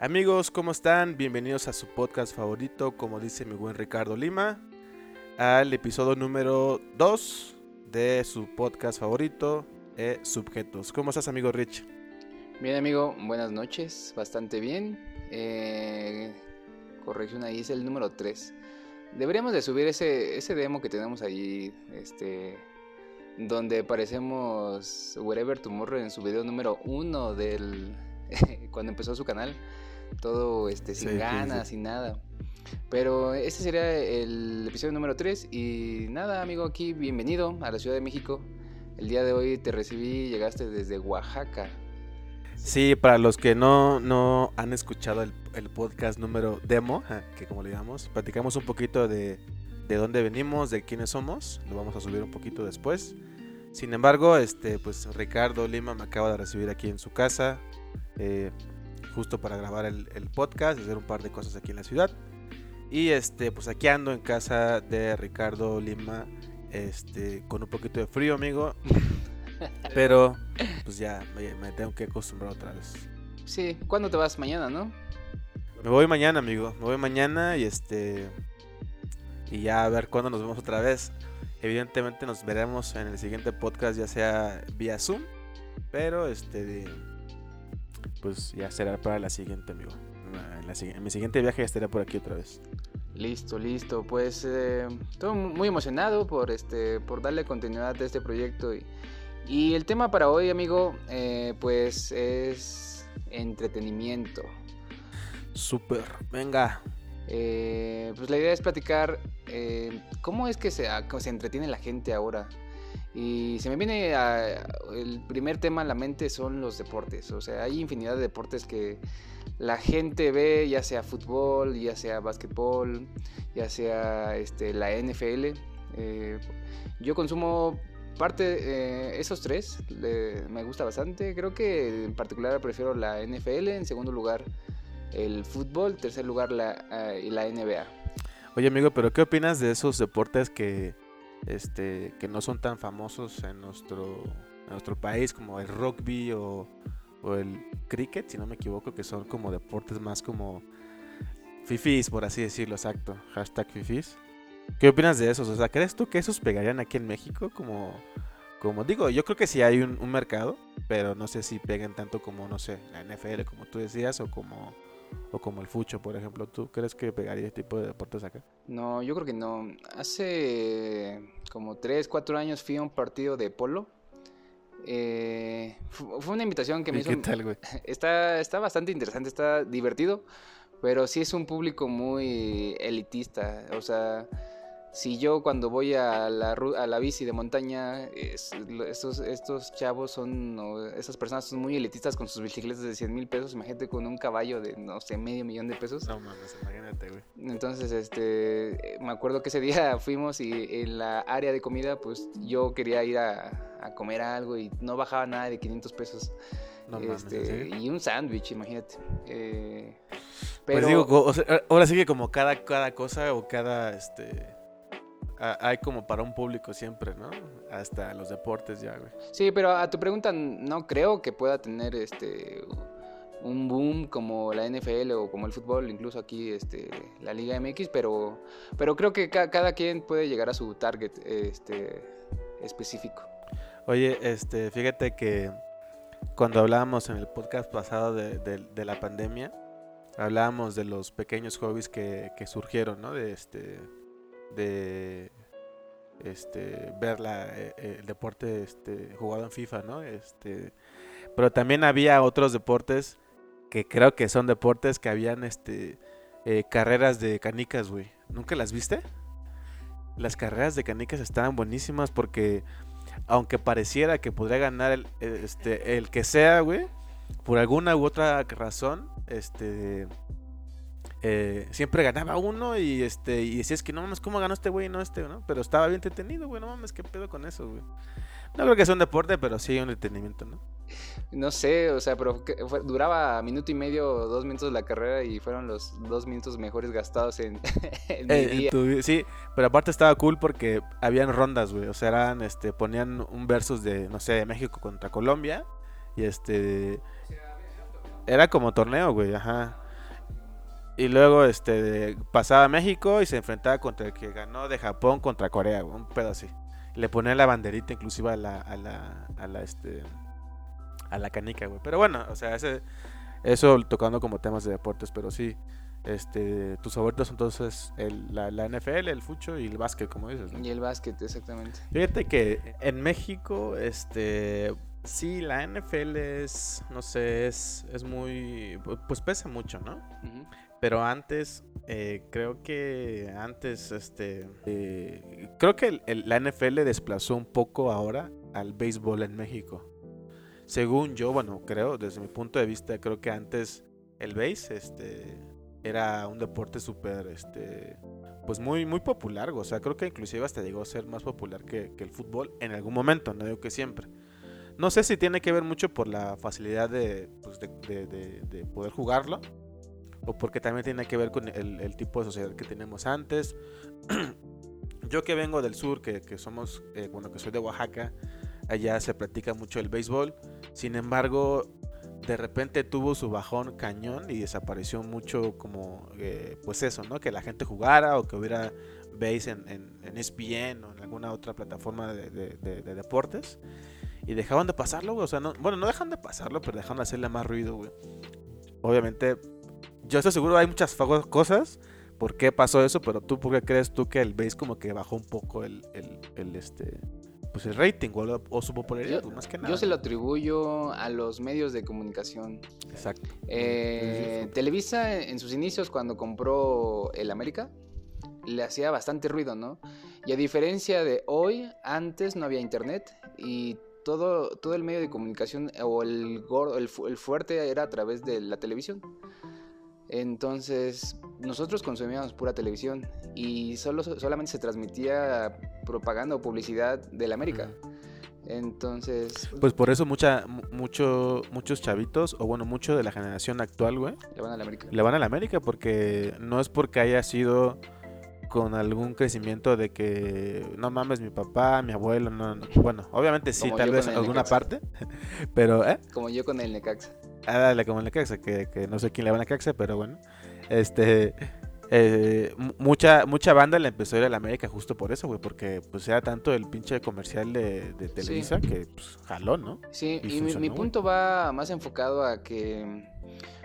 Amigos, ¿cómo están? Bienvenidos a su podcast favorito, como dice mi buen Ricardo Lima, al episodio número 2 de su podcast favorito, eh, Subjetos. ¿Cómo estás, amigo Rich? Bien, amigo, buenas noches, bastante bien. Eh, corrección ahí es el número 3. Deberíamos de subir ese, ese demo que tenemos ahí, este, donde aparecemos Wherever Tomorrow en su video número 1 del cuando empezó su canal todo este, sin ganas, sin nada. Pero este sería el episodio número 3 y nada, amigo, aquí bienvenido a la Ciudad de México. El día de hoy te recibí, llegaste desde Oaxaca. Sí, para los que no, no han escuchado el, podcast número demo, que como le llamamos, platicamos un poquito de, de dónde venimos, de quiénes somos, lo vamos a subir un poquito después. Sin embargo, este, pues Ricardo Lima me acaba de recibir aquí en su casa. Eh, justo para grabar el, podcast, hacer un par de cosas aquí en la ciudad. Y este, pues aquí ando en casa de Ricardo Lima, este, con un poquito de frío, amigo. Pero pues ya me, tengo que acostumbrar otra vez. Sí, ¿cuándo te vas? Mañana, ¿no? Me voy mañana, amigo. Me voy mañana y este. Y ya a ver cuándo nos vemos otra vez. Evidentemente nos veremos en el siguiente podcast, ya sea vía Zoom. Pero este pues ya será para la siguiente, amigo. En, mi siguiente viaje ya estaré por aquí otra vez. Listo, listo. Pues eh, estoy muy emocionado por este, por darle continuidad a este proyecto y, y el tema para hoy, amigo, eh, pues es entretenimiento. Súper, venga. Eh, pues la idea es platicar cómo es que se, se entretiene la gente ahora. Y se me viene el primer tema a la mente son los deportes. O sea, hay infinidad de deportes que la gente ve, ya sea fútbol, ya sea básquetbol, ya sea este, la NFL. Eh, yo consumo parte eh, esos tres, me gusta bastante. Creo que en particular prefiero la NFL, en segundo lugar el fútbol, en tercer lugar la, eh, la NBA. Oye amigo, pero ¿qué opinas de esos deportes que este, que no son tan famosos en nuestro, nuestro país como el rugby o, el cricket, si no me equivoco, que son como deportes más como fifis, por así decirlo, exacto, hashtag fifis. ¿Qué opinas de esos? O sea, ¿crees tú que esos pegarían aquí en México? Como, como digo, yo creo que sí hay un, un mercado, pero no sé si pegan tanto como, no sé, la NFL, como tú decías, o como o como el fucho, por ejemplo. ¿Tú crees que pegaría este tipo de deportes acá? No, yo creo que no. Hace como 3, 4 años fui a un partido de polo. Eh, fue una invitación que me hizo. ¿Qué tal, güey? Está, está bastante interesante, está divertido, pero sí es un público muy elitista. O sea si yo cuando voy a la, a la bici de montaña, estos, estos chavos son, esas personas son muy elitistas con sus bicicletas de 100 mil pesos, imagínate con un caballo de, no sé, medio millón de pesos. No mames, imagínate, güey. Entonces, este, me acuerdo que ese día fuimos y en la área de comida, pues yo quería ir a, a comer algo y no bajaba nada de 500 pesos. No este, y un sándwich, imagínate. Eh, pues pero... Pues digo, ahora sí que como cada, cada cosa o cada, este hay como para un público siempre, ¿no? Hasta los deportes ya, güey. Sí, pero a tu pregunta no creo que pueda tener este un boom como la NFL o como el fútbol, incluso aquí este la Liga MX, pero pero creo que cada quien puede llegar a su target este específico. Oye, este, fíjate que cuando hablábamos en el podcast pasado de, de, la pandemia, hablábamos de los pequeños hobbies que, que surgieron, ¿no? De este de este ver la, eh, eh, el deporte este, jugado en FIFA, ¿no? Este, pero también había otros deportes que creo que son deportes que habían este eh, carreras de canicas, güey. ¿Nunca las viste? Las carreras de canicas estaban buenísimas porque aunque pareciera que podría ganar el, este, el que sea, güey, por alguna u otra razón, este eh, siempre ganaba uno y este y decías que no mames, ¿cómo ganó este güey no este, no? Pero estaba bien entretenido, güey, no mames, ¿qué pedo con eso, güey? No creo que sea un deporte, pero sí un entretenimiento, ¿no? No sé, o sea, pero duraba minuto y medio, dos minutos la carrera y fueron los dos minutos mejores gastados en, mi eh, día. sí, pero aparte estaba cool porque habían rondas, güey, o sea, eran, este, ponían un versus de, no sé, de México contra Colombia y este... Era como torneo, güey, ajá. Y luego este pasaba a México y se enfrentaba contra el que ganó de Japón contra Corea, un pedo así. Le ponía la banderita inclusive a la, a la, a la, este, a la canica, güey. Pero bueno, o sea, ese, eso tocando como temas de deportes, pero sí, este, tus favoritos entonces el, la, la, NFL, el fucho y el básquet, como dices. ¿no? Y el básquet, exactamente. Fíjate que en México, este, sí, la NFL es, no sé, es, es muy, pues pesa mucho, ¿no? Uh -huh. Pero antes, eh, creo que antes, este, eh, creo que el, la NFL desplazó un poco ahora al béisbol en México. Según yo, bueno, creo, desde mi punto de vista, creo que antes el béis, este, era un deporte súper, este, pues muy, muy popular, o sea, creo que inclusive hasta llegó a ser más popular que, el fútbol en algún momento, no digo que siempre. No sé si tiene que ver mucho por la facilidad de, pues de poder jugarlo o porque también tiene que ver con el, tipo de sociedad que tenemos antes. Yo que vengo del sur, que, que somos, eh, bueno, que soy de Oaxaca, allá se practica mucho el béisbol. Sin embargo, de repente tuvo su bajón cañón y desapareció mucho como, eh, pues eso, ¿no? Que la gente jugara o que hubiera base en, en, en ESPN o en alguna otra plataforma de deportes. Y dejaban de pasarlo, güey. O sea, no, bueno, no dejan de pasarlo, pero dejaron de hacerle más ruido, güey. Obviamente, yo estoy seguro hay muchas cosas por qué pasó eso, pero tú, ¿por qué crees tú que el base como que bajó un poco el, el, el este, pues el rating o, o su popularidad, yo, pues más que nada. Yo se lo atribuyo a los medios de comunicación. Exacto. Eh, Televisa en sus inicios cuando compró el América le hacía bastante ruido, ¿no? Y a diferencia de hoy, antes no había internet y todo, todo el medio de comunicación o el, el, el fuerte era a través de la televisión. Entonces, nosotros consumíamos pura televisión y solo, solamente se transmitía propaganda o publicidad del América. Entonces. Pues por eso mucha, mucho, muchos chavitos, o bueno, mucho de la generación actual, güey. Le van a la América. Le van a la América porque no es porque haya sido con algún crecimiento de que no mames mi papá, mi abuelo, no, no. bueno, obviamente sí, Como tal vez en alguna Necaxa. parte, pero, ¿eh? Como yo con el Necaxa. Ah, dale, como el Necaxa, que, que no sé quién le va a Necaxa, pero bueno, este, eh, mucha, mucha banda le empezó a ir a la América justo por eso, güey, porque pues era tanto el pinche comercial de, de Televisa Sí. que pues jaló, ¿no? Sí, Y y, mi, funcionó, mi punto va más enfocado a que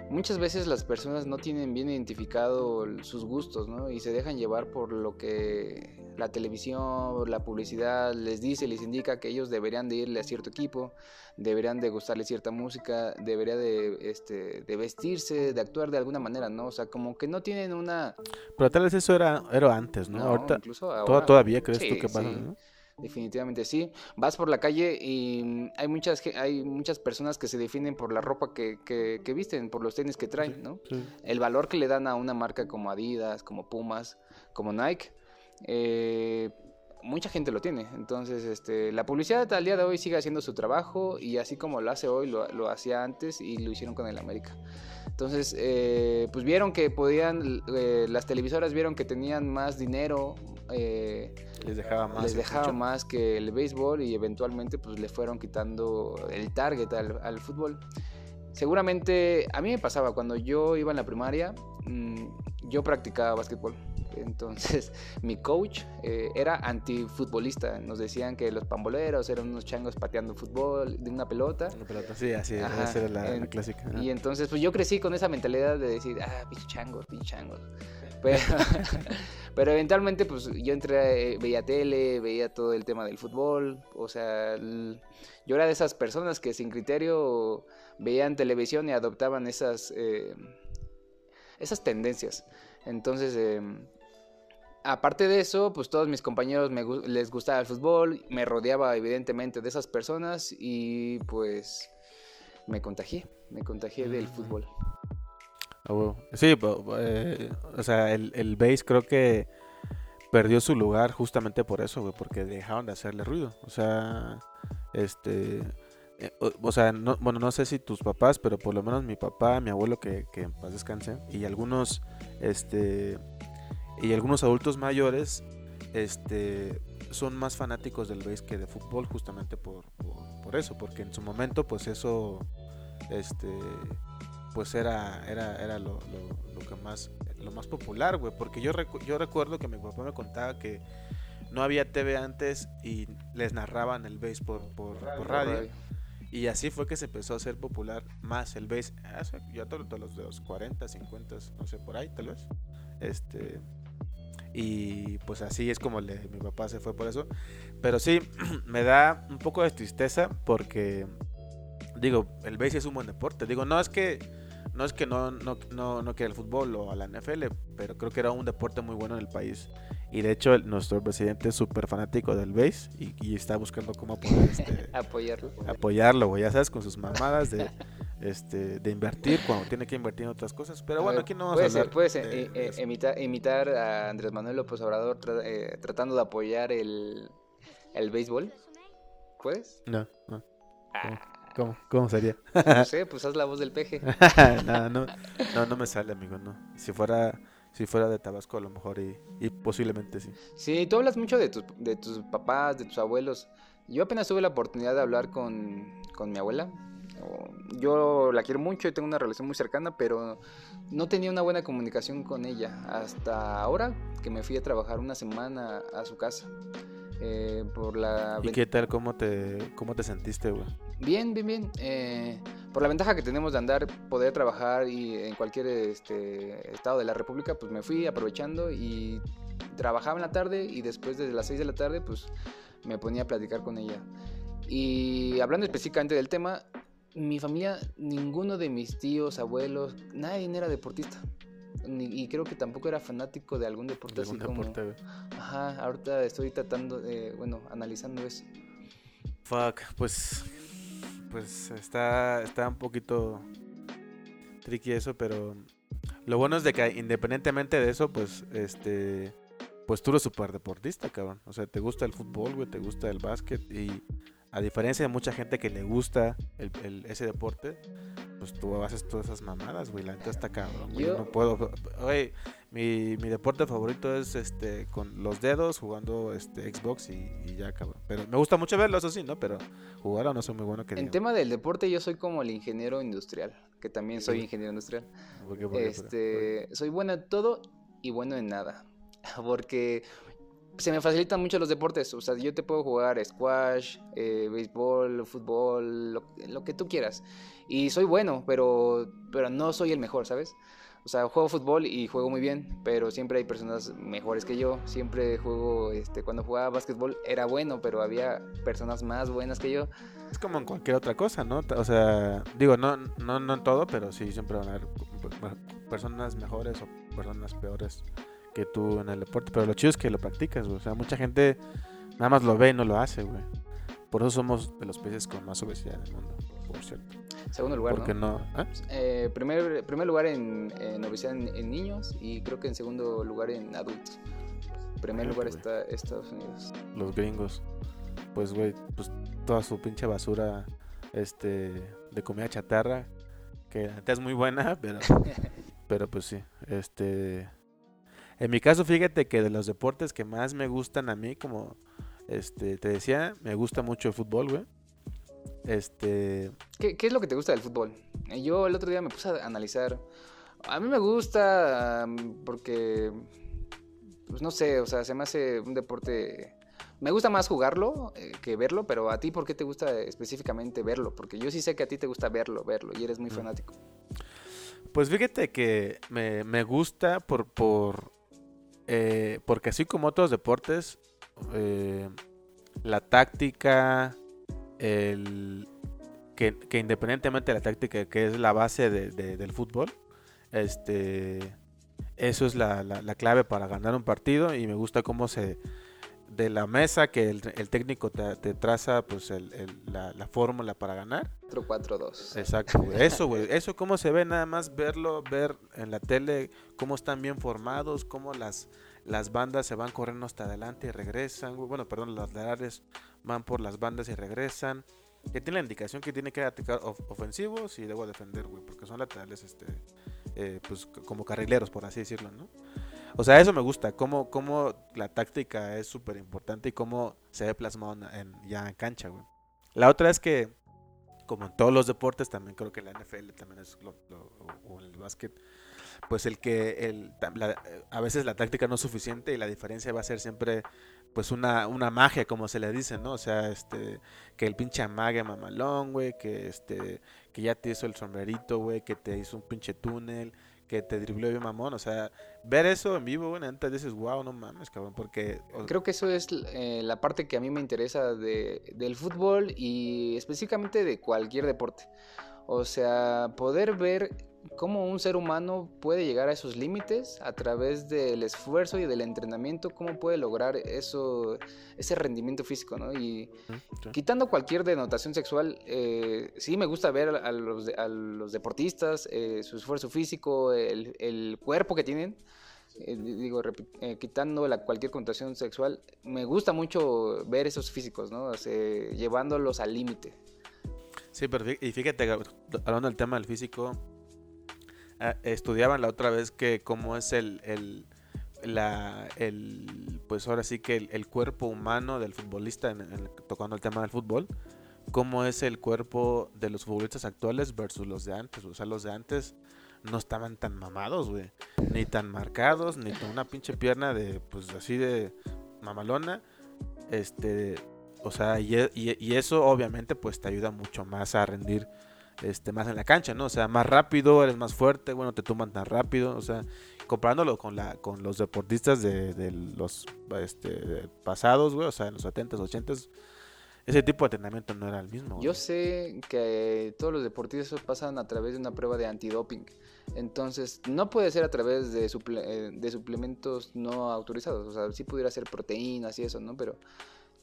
muchas veces las personas no tienen bien identificado sus gustos, ¿no? Y se dejan llevar por lo que la televisión, la publicidad les dice, les indica que ellos deberían de irle a cierto equipo, deberían de gustarle cierta música, debería de, este, de vestirse, de actuar de alguna manera, ¿no? O sea, como que no tienen una... Pero tal vez eso era, era antes, ¿no? No, Ahorita, incluso ¿to- ahora. ¿todavía crees Sí, tú que pasa, sí. no? Definitivamente sí. Vas por la calle y hay muchas, hay muchas personas que se definen por la ropa que, que, que visten, por los tenis que traen, ¿no? Sí. El valor que le dan a una marca como Adidas, como Pumas, como Nike, eh, mucha gente lo tiene. Entonces, este, la publicidad al día de hoy sigue haciendo su trabajo y así como lo hace hoy, lo, lo hacía antes y lo hicieron con el América. Entonces, eh, pues vieron que podían, eh, las televisoras vieron que tenían más dinero. eh, Les dejaba más. les dejaba más que el béisbol y eventualmente pues le fueron quitando el target al, al fútbol. Seguramente a mí me pasaba cuando yo iba en la primaria, mm, yo practicaba básquetbol. Entonces mi coach eh, era antifutbolista. Nos decían que los pamboleros eran unos changos pateando fútbol de una pelota. Una pelota, sí, así, Ajá, esa era la, clásica. Y entonces, pues yo crecí con esa mentalidad de decir, ah, pinche changos, pinche changos. Pero, pero eventualmente, pues yo entré, eh, veía tele, veía todo el tema del fútbol. O sea, el- yo era de esas personas que sin criterio veían televisión y adoptaban esas, eh, esas tendencias. Entonces, eh, aparte de eso, pues todos mis compañeros me, les gustaba el fútbol, me rodeaba evidentemente de esas personas y pues me contagié, me contagié del Mm. fútbol. Sí, eh, o sea, el, el bass creo que perdió su lugar justamente por eso, güey, porque dejaron de hacerle ruido. O sea, este, eh, o, o sea, no, bueno, no sé si tus papás, pero por lo menos mi papá, mi abuelo, que, que en paz descanse, y algunos, este, y algunos adultos mayores, este, son más fanáticos del bass que de fútbol justamente por, por, por eso, porque en su momento, pues eso, este, pues era, era, era lo, lo, lo que más, lo más popular, güey. Porque yo, recu- yo recuerdo que mi papá me contaba que no había TV antes y les narraban el base por, por, por radio. Y así fue que se empezó a hacer popular más el base. Hace, yo todos los de los 40, 50, no sé, por ahí tal vez. Este. Y pues así es como le- mi papá se fue por eso. Pero sí, me da un poco de tristeza porque, digo, el base es un buen deporte. Digo, no es que no es que no, no, no, no quiera el fútbol o a la NFL, pero creo que era un deporte muy bueno en el país. Y de hecho, el- nuestro presidente es súper fanático del base y, y está buscando cómo poder este, Apoyarlo. apoyarlo, güey, ya sabes, con sus mamadas de, este, de invertir cuando tiene que invertir en otras cosas. Pero A bueno, ver, aquí no vamos a puedes, hablar puedes de- eh, de eh, eso. imitar, imitar a Andrés Manuel López Obrador tra- eh, tratando de apoyar el, el béisbol. ¿Puedes? No, no. Ah, ¿Cómo, cómo sería? no sé, pues haz la voz del peje. no, no, no, no me sale, amigo, no. Si fuera, si fuera de Tabasco, a lo mejor y, y posiblemente sí. Sí, tú hablas mucho de tus, de tus papás, de tus abuelos. Yo apenas tuve la oportunidad de hablar con, con mi abuela. Yo la quiero mucho y tengo una relación muy cercana, pero no tenía una buena comunicación con ella hasta ahora que me fui a trabajar una semana a su casa. Eh, por la ¿Y qué tal? ¿Cómo te, cómo te sentiste, güey? Bien, bien, bien. Eh, por la ventaja que tenemos de andar, poder trabajar y en cualquier este, estado de la República, pues me fui aprovechando y trabajaba en la tarde y después desde las 6 de la tarde, pues me ponía a platicar con ella. Y hablando específicamente del tema, mi familia, ninguno de mis tíos, abuelos, nadie era deportista. Ni- y creo que tampoco era fanático de algún deporte De así algún como... deporte. Ajá, ahorita estoy tratando, de, bueno, analizando eso. Fuck, pues, pues está, está un poquito tricky eso, pero lo bueno es de que independientemente de eso, pues, este, pues tú eres súper deportista, cabrón. O sea, te gusta el fútbol, güey, te gusta el básquet y a diferencia de mucha gente que le gusta el, el- ese deporte, pues tú haces todas esas mamadas, güey. La neta está cabrón, güey. Yo no puedo. Oye, mi, mi deporte favorito es este con los dedos jugando este Xbox y, y ya, cabrón. Pero me gusta mucho verlo, eso sí, ¿no? Pero jugar no soy muy bueno que En tema del deporte, yo soy como el ingeniero industrial, que también soy ingeniero industrial. ¿Por qué? ¿Por qué? ¿Por qué? Este, soy bueno en todo y bueno en nada. Porque se me facilitan mucho los deportes. O sea, yo te puedo jugar squash, eh, béisbol, fútbol, lo, lo que tú quieras. Y soy bueno, pero, pero no soy el mejor, ¿sabes? O sea, juego fútbol y juego muy bien, pero siempre hay personas mejores que yo. Siempre juego, este, cuando jugaba básquetbol era bueno, pero había personas más buenas que yo. Es como en cualquier otra cosa, ¿no? O sea, digo, no, no, no en todo, pero sí siempre van a haber personas mejores o personas peores que tú en el deporte. Pero lo chido es que lo practicas, güey. O sea, mucha gente nada más lo ve y no lo hace, güey. Por eso somos de los países con más obesidad en el mundo, por cierto. Segundo lugar, Porque ¿no? no. ¿eh? Eh, primer, primer lugar en, en obesidad en, en niños y creo que en segundo lugar en adultos. primer lugar está Estados Unidos. Los gringos. Pues, güey, pues toda su pinche basura este, de comida chatarra. Que neta es muy buena, pero. Pero pues sí, este... En mi caso, fíjate que de los deportes que más me gustan a mí, como este te decía, me gusta mucho el fútbol, güey. Este, ¿Qué, qué es lo que te gusta del fútbol? Eh, Yo el otro día me puse a analizar. A mí me gusta am, porque, pues no sé, o sea, se me hace un deporte... Me gusta más jugarlo eh, que verlo, pero a ti, ¿por qué te gusta específicamente verlo? Porque yo sí sé que a ti te gusta verlo, verlo, y eres muy Mm. fanático. pues fíjate que me, me gusta por, por eh, porque así como otros deportes, eh, la táctica, el que, independientemente de la táctica, que es la base de- de- del fútbol, este eso es la clave para ganar un partido y me gusta cómo se de la mesa que el, el técnico te, te traza pues el- el- la, la fórmula para ganar 4-4-2. Exacto, güey. Eso, güey. Eso cómo se ve nada más verlo, ver en la tele cómo están bien formados, cómo las, las bandas se van corriendo hasta adelante y regresan, güey. Bueno, perdón, los laterales van por las bandas y regresan. Que tiene la indicación que tiene que atacar of- ofensivos y luego defender, güey. Porque son laterales, este, eh, pues como carrileros, por así decirlo, ¿no? O sea, eso me gusta, cómo, cómo la táctica es súper importante y cómo se ve plasmado en, ya en cancha, güey. La otra es que como en todos los deportes, también creo que la NFL también es lo, o en el básquet, pues el que el, a veces la táctica no es suficiente y la diferencia va a ser siempre pues una, una magia, como se le dice, ¿no? O sea, este, que el pinche amague mamalón, güey, que este, que ya te hizo el sombrerito, güey, que te hizo un pinche túnel, que te dribló bien mamón, o sea, ver eso en vivo, güey, antes dices, wow, no mames, cabrón, porque... Creo que eso es eh, la parte que a mí me interesa de, del fútbol y específicamente de cualquier deporte. O sea, poder ver cómo un ser humano puede llegar a esos límites a través del esfuerzo y del entrenamiento, cómo puede lograr eso, ese rendimiento físico, ¿no? Y quitando cualquier denotación sexual, eh, sí me gusta ver a los, a los deportistas, eh, su esfuerzo físico, el, el, cuerpo que tienen. Eh, digo, quitando la, cualquier connotación sexual, me gusta mucho ver esos físicos, ¿no? O llevándolos al límite. Sí, pero y fíjate, hablando del tema del físico, estudiaban la otra vez que cómo es el, el, la, el pues ahora sí que el, cuerpo humano del futbolista, en, tocando el tema del fútbol, cómo es el cuerpo de los futbolistas actuales versus los de antes. O sea, los de antes no estaban tan mamados, güey. Ni tan marcados, ni con una pinche pierna de, pues así de mamalona. Este, o sea, y, y, y, eso obviamente pues te ayuda mucho más a rendir este, más en la cancha, ¿no? O sea, más rápido, eres más fuerte, bueno, te tumban tan rápido, o sea, comparándolo con la con los deportistas de, los este, pasados, güey, o sea, en los 70s, 80s, ese tipo de entrenamiento no era el mismo. Yo sé que todos los deportistas pasan a través de una prueba de antidoping. Entonces, no puede ser a través de, eh, de suplementos no autorizados. O sea, sí pudiera ser proteínas y eso, ¿no? Pero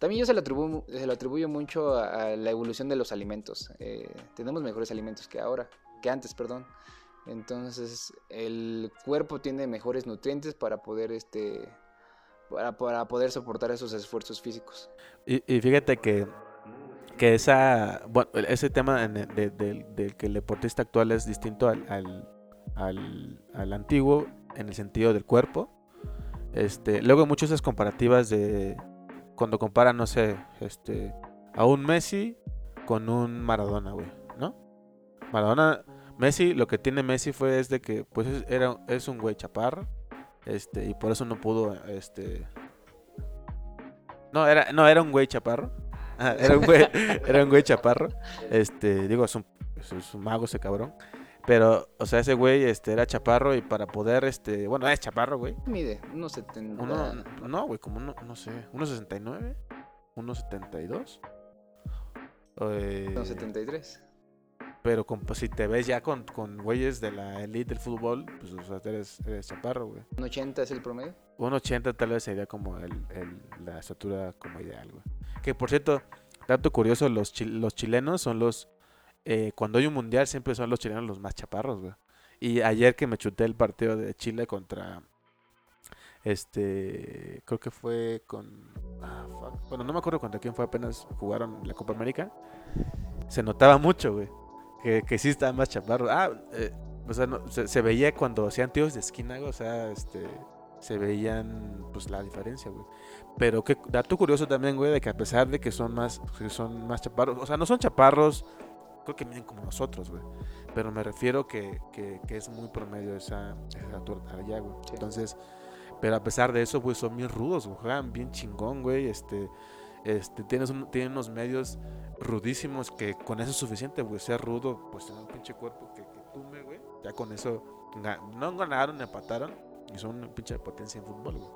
también yo se lo atribuyo, mucho a, la evolución de los alimentos. Eh, tenemos mejores alimentos que ahora, que antes, perdón. Entonces el cuerpo tiene mejores nutrientes para poder este para, para poder soportar esos esfuerzos físicos. Y, fíjate que, que esa bueno, ese tema del que el deportista actual es distinto al, al, al, al, antiguo en el sentido del cuerpo. Este, luego muchas esas comparativas de cuando comparan, no sé, este, a un Messi con un Maradona, güey, ¿no? Maradona, Messi, lo que tiene Messi fue es de que, pues, era, es un güey chaparro, este, y por eso no pudo, este... No, era, no, era un güey chaparro. era un güey, era un güey chaparro. Este, digo, es un, es un mago ese cabrón. Pero, o sea, ese güey este, era chaparro y para poder, este, bueno, es chaparro, güey. Mide, unos 70. Uno, no, güey, como uno, no sé, unos 69, unos 72. Eh, unos 73. Pero con, pues, si te ves ya con, con güeyes de la elite del fútbol, pues o sea, eres, eres chaparro, güey. ¿Un 80 es el promedio? Un 80 tal vez sería como el, el, la estatura como ideal, güey. Que por cierto, dato curioso, los, los chilenos son los eh, cuando hay un mundial siempre son los chilenos los más chaparros, güey. Y ayer que me chuté el partido de Chile contra. Este. Creo que fue con. Ah, bueno, no me acuerdo contra quién fue, apenas jugaron la Copa América. Se notaba mucho, güey. Que, que sí estaban más chaparros. Ah, eh, o sea, se, veía cuando hacían tíos de esquina. O sea, este. Se veían, pues, la diferencia, güey. Pero que dato curioso también, güey, de que a pesar de que son más, que son más chaparros, o sea, no son chaparros creo que miden como nosotros, güey. Pero me refiero que, que, que es muy promedio esa, esa torta allá, güey. Entonces, pero a pesar de eso, pues son bien rudos, güey. Juegan bien chingón, güey. Este, este, tienes tienen unos medios rudísimos que con eso es suficiente, güey. Ser rudo, pues tener un pinche cuerpo que, que tume, güey. Ya con eso no ganaron, empataron. Y son una pinche potencia en fútbol, güey.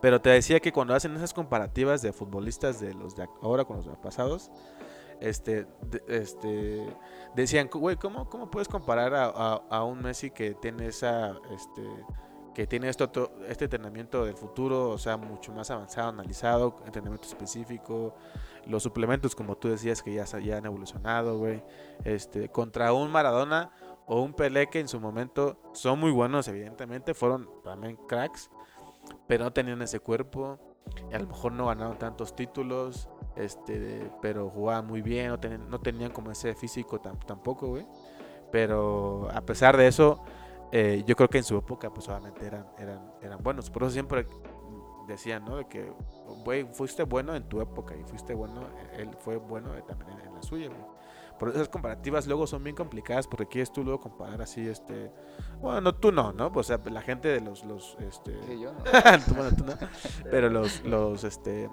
Pero te decía que cuando hacen esas comparativas de futbolistas de los de ahora con los de pasados, este, este, decían, güey, ¿cómo, ¿cómo puedes comparar a, a, un Messi que tiene esa, este, que tiene esto, este entrenamiento del futuro, o sea, mucho más avanzado, analizado, entrenamiento específico, los suplementos, como tú decías, que ya, ya han evolucionado, güey, este, contra un Maradona o un Pelé que en su momento son muy buenos, evidentemente, fueron también cracks, pero no tenían ese cuerpo, a lo mejor no ganaron tantos títulos, este, pero jugaban muy bien, no, no tenían como ese físico tampoco, güey. Pero a pesar de eso, eh, yo creo que en su época, pues obviamente eran, eran, eran buenos. Por eso siempre decían, ¿no? De que, güey, fuiste bueno en tu época y fuiste bueno, él fue bueno también en, la suya, güey. Por esas comparativas luego son bien complicadas porque quieres tú luego comparar así, este... Bueno, no, tú no, ¿no? Pues, o sea, la gente de los, los, este... Sí, yo no. bueno, tú no. Pero los, los, este...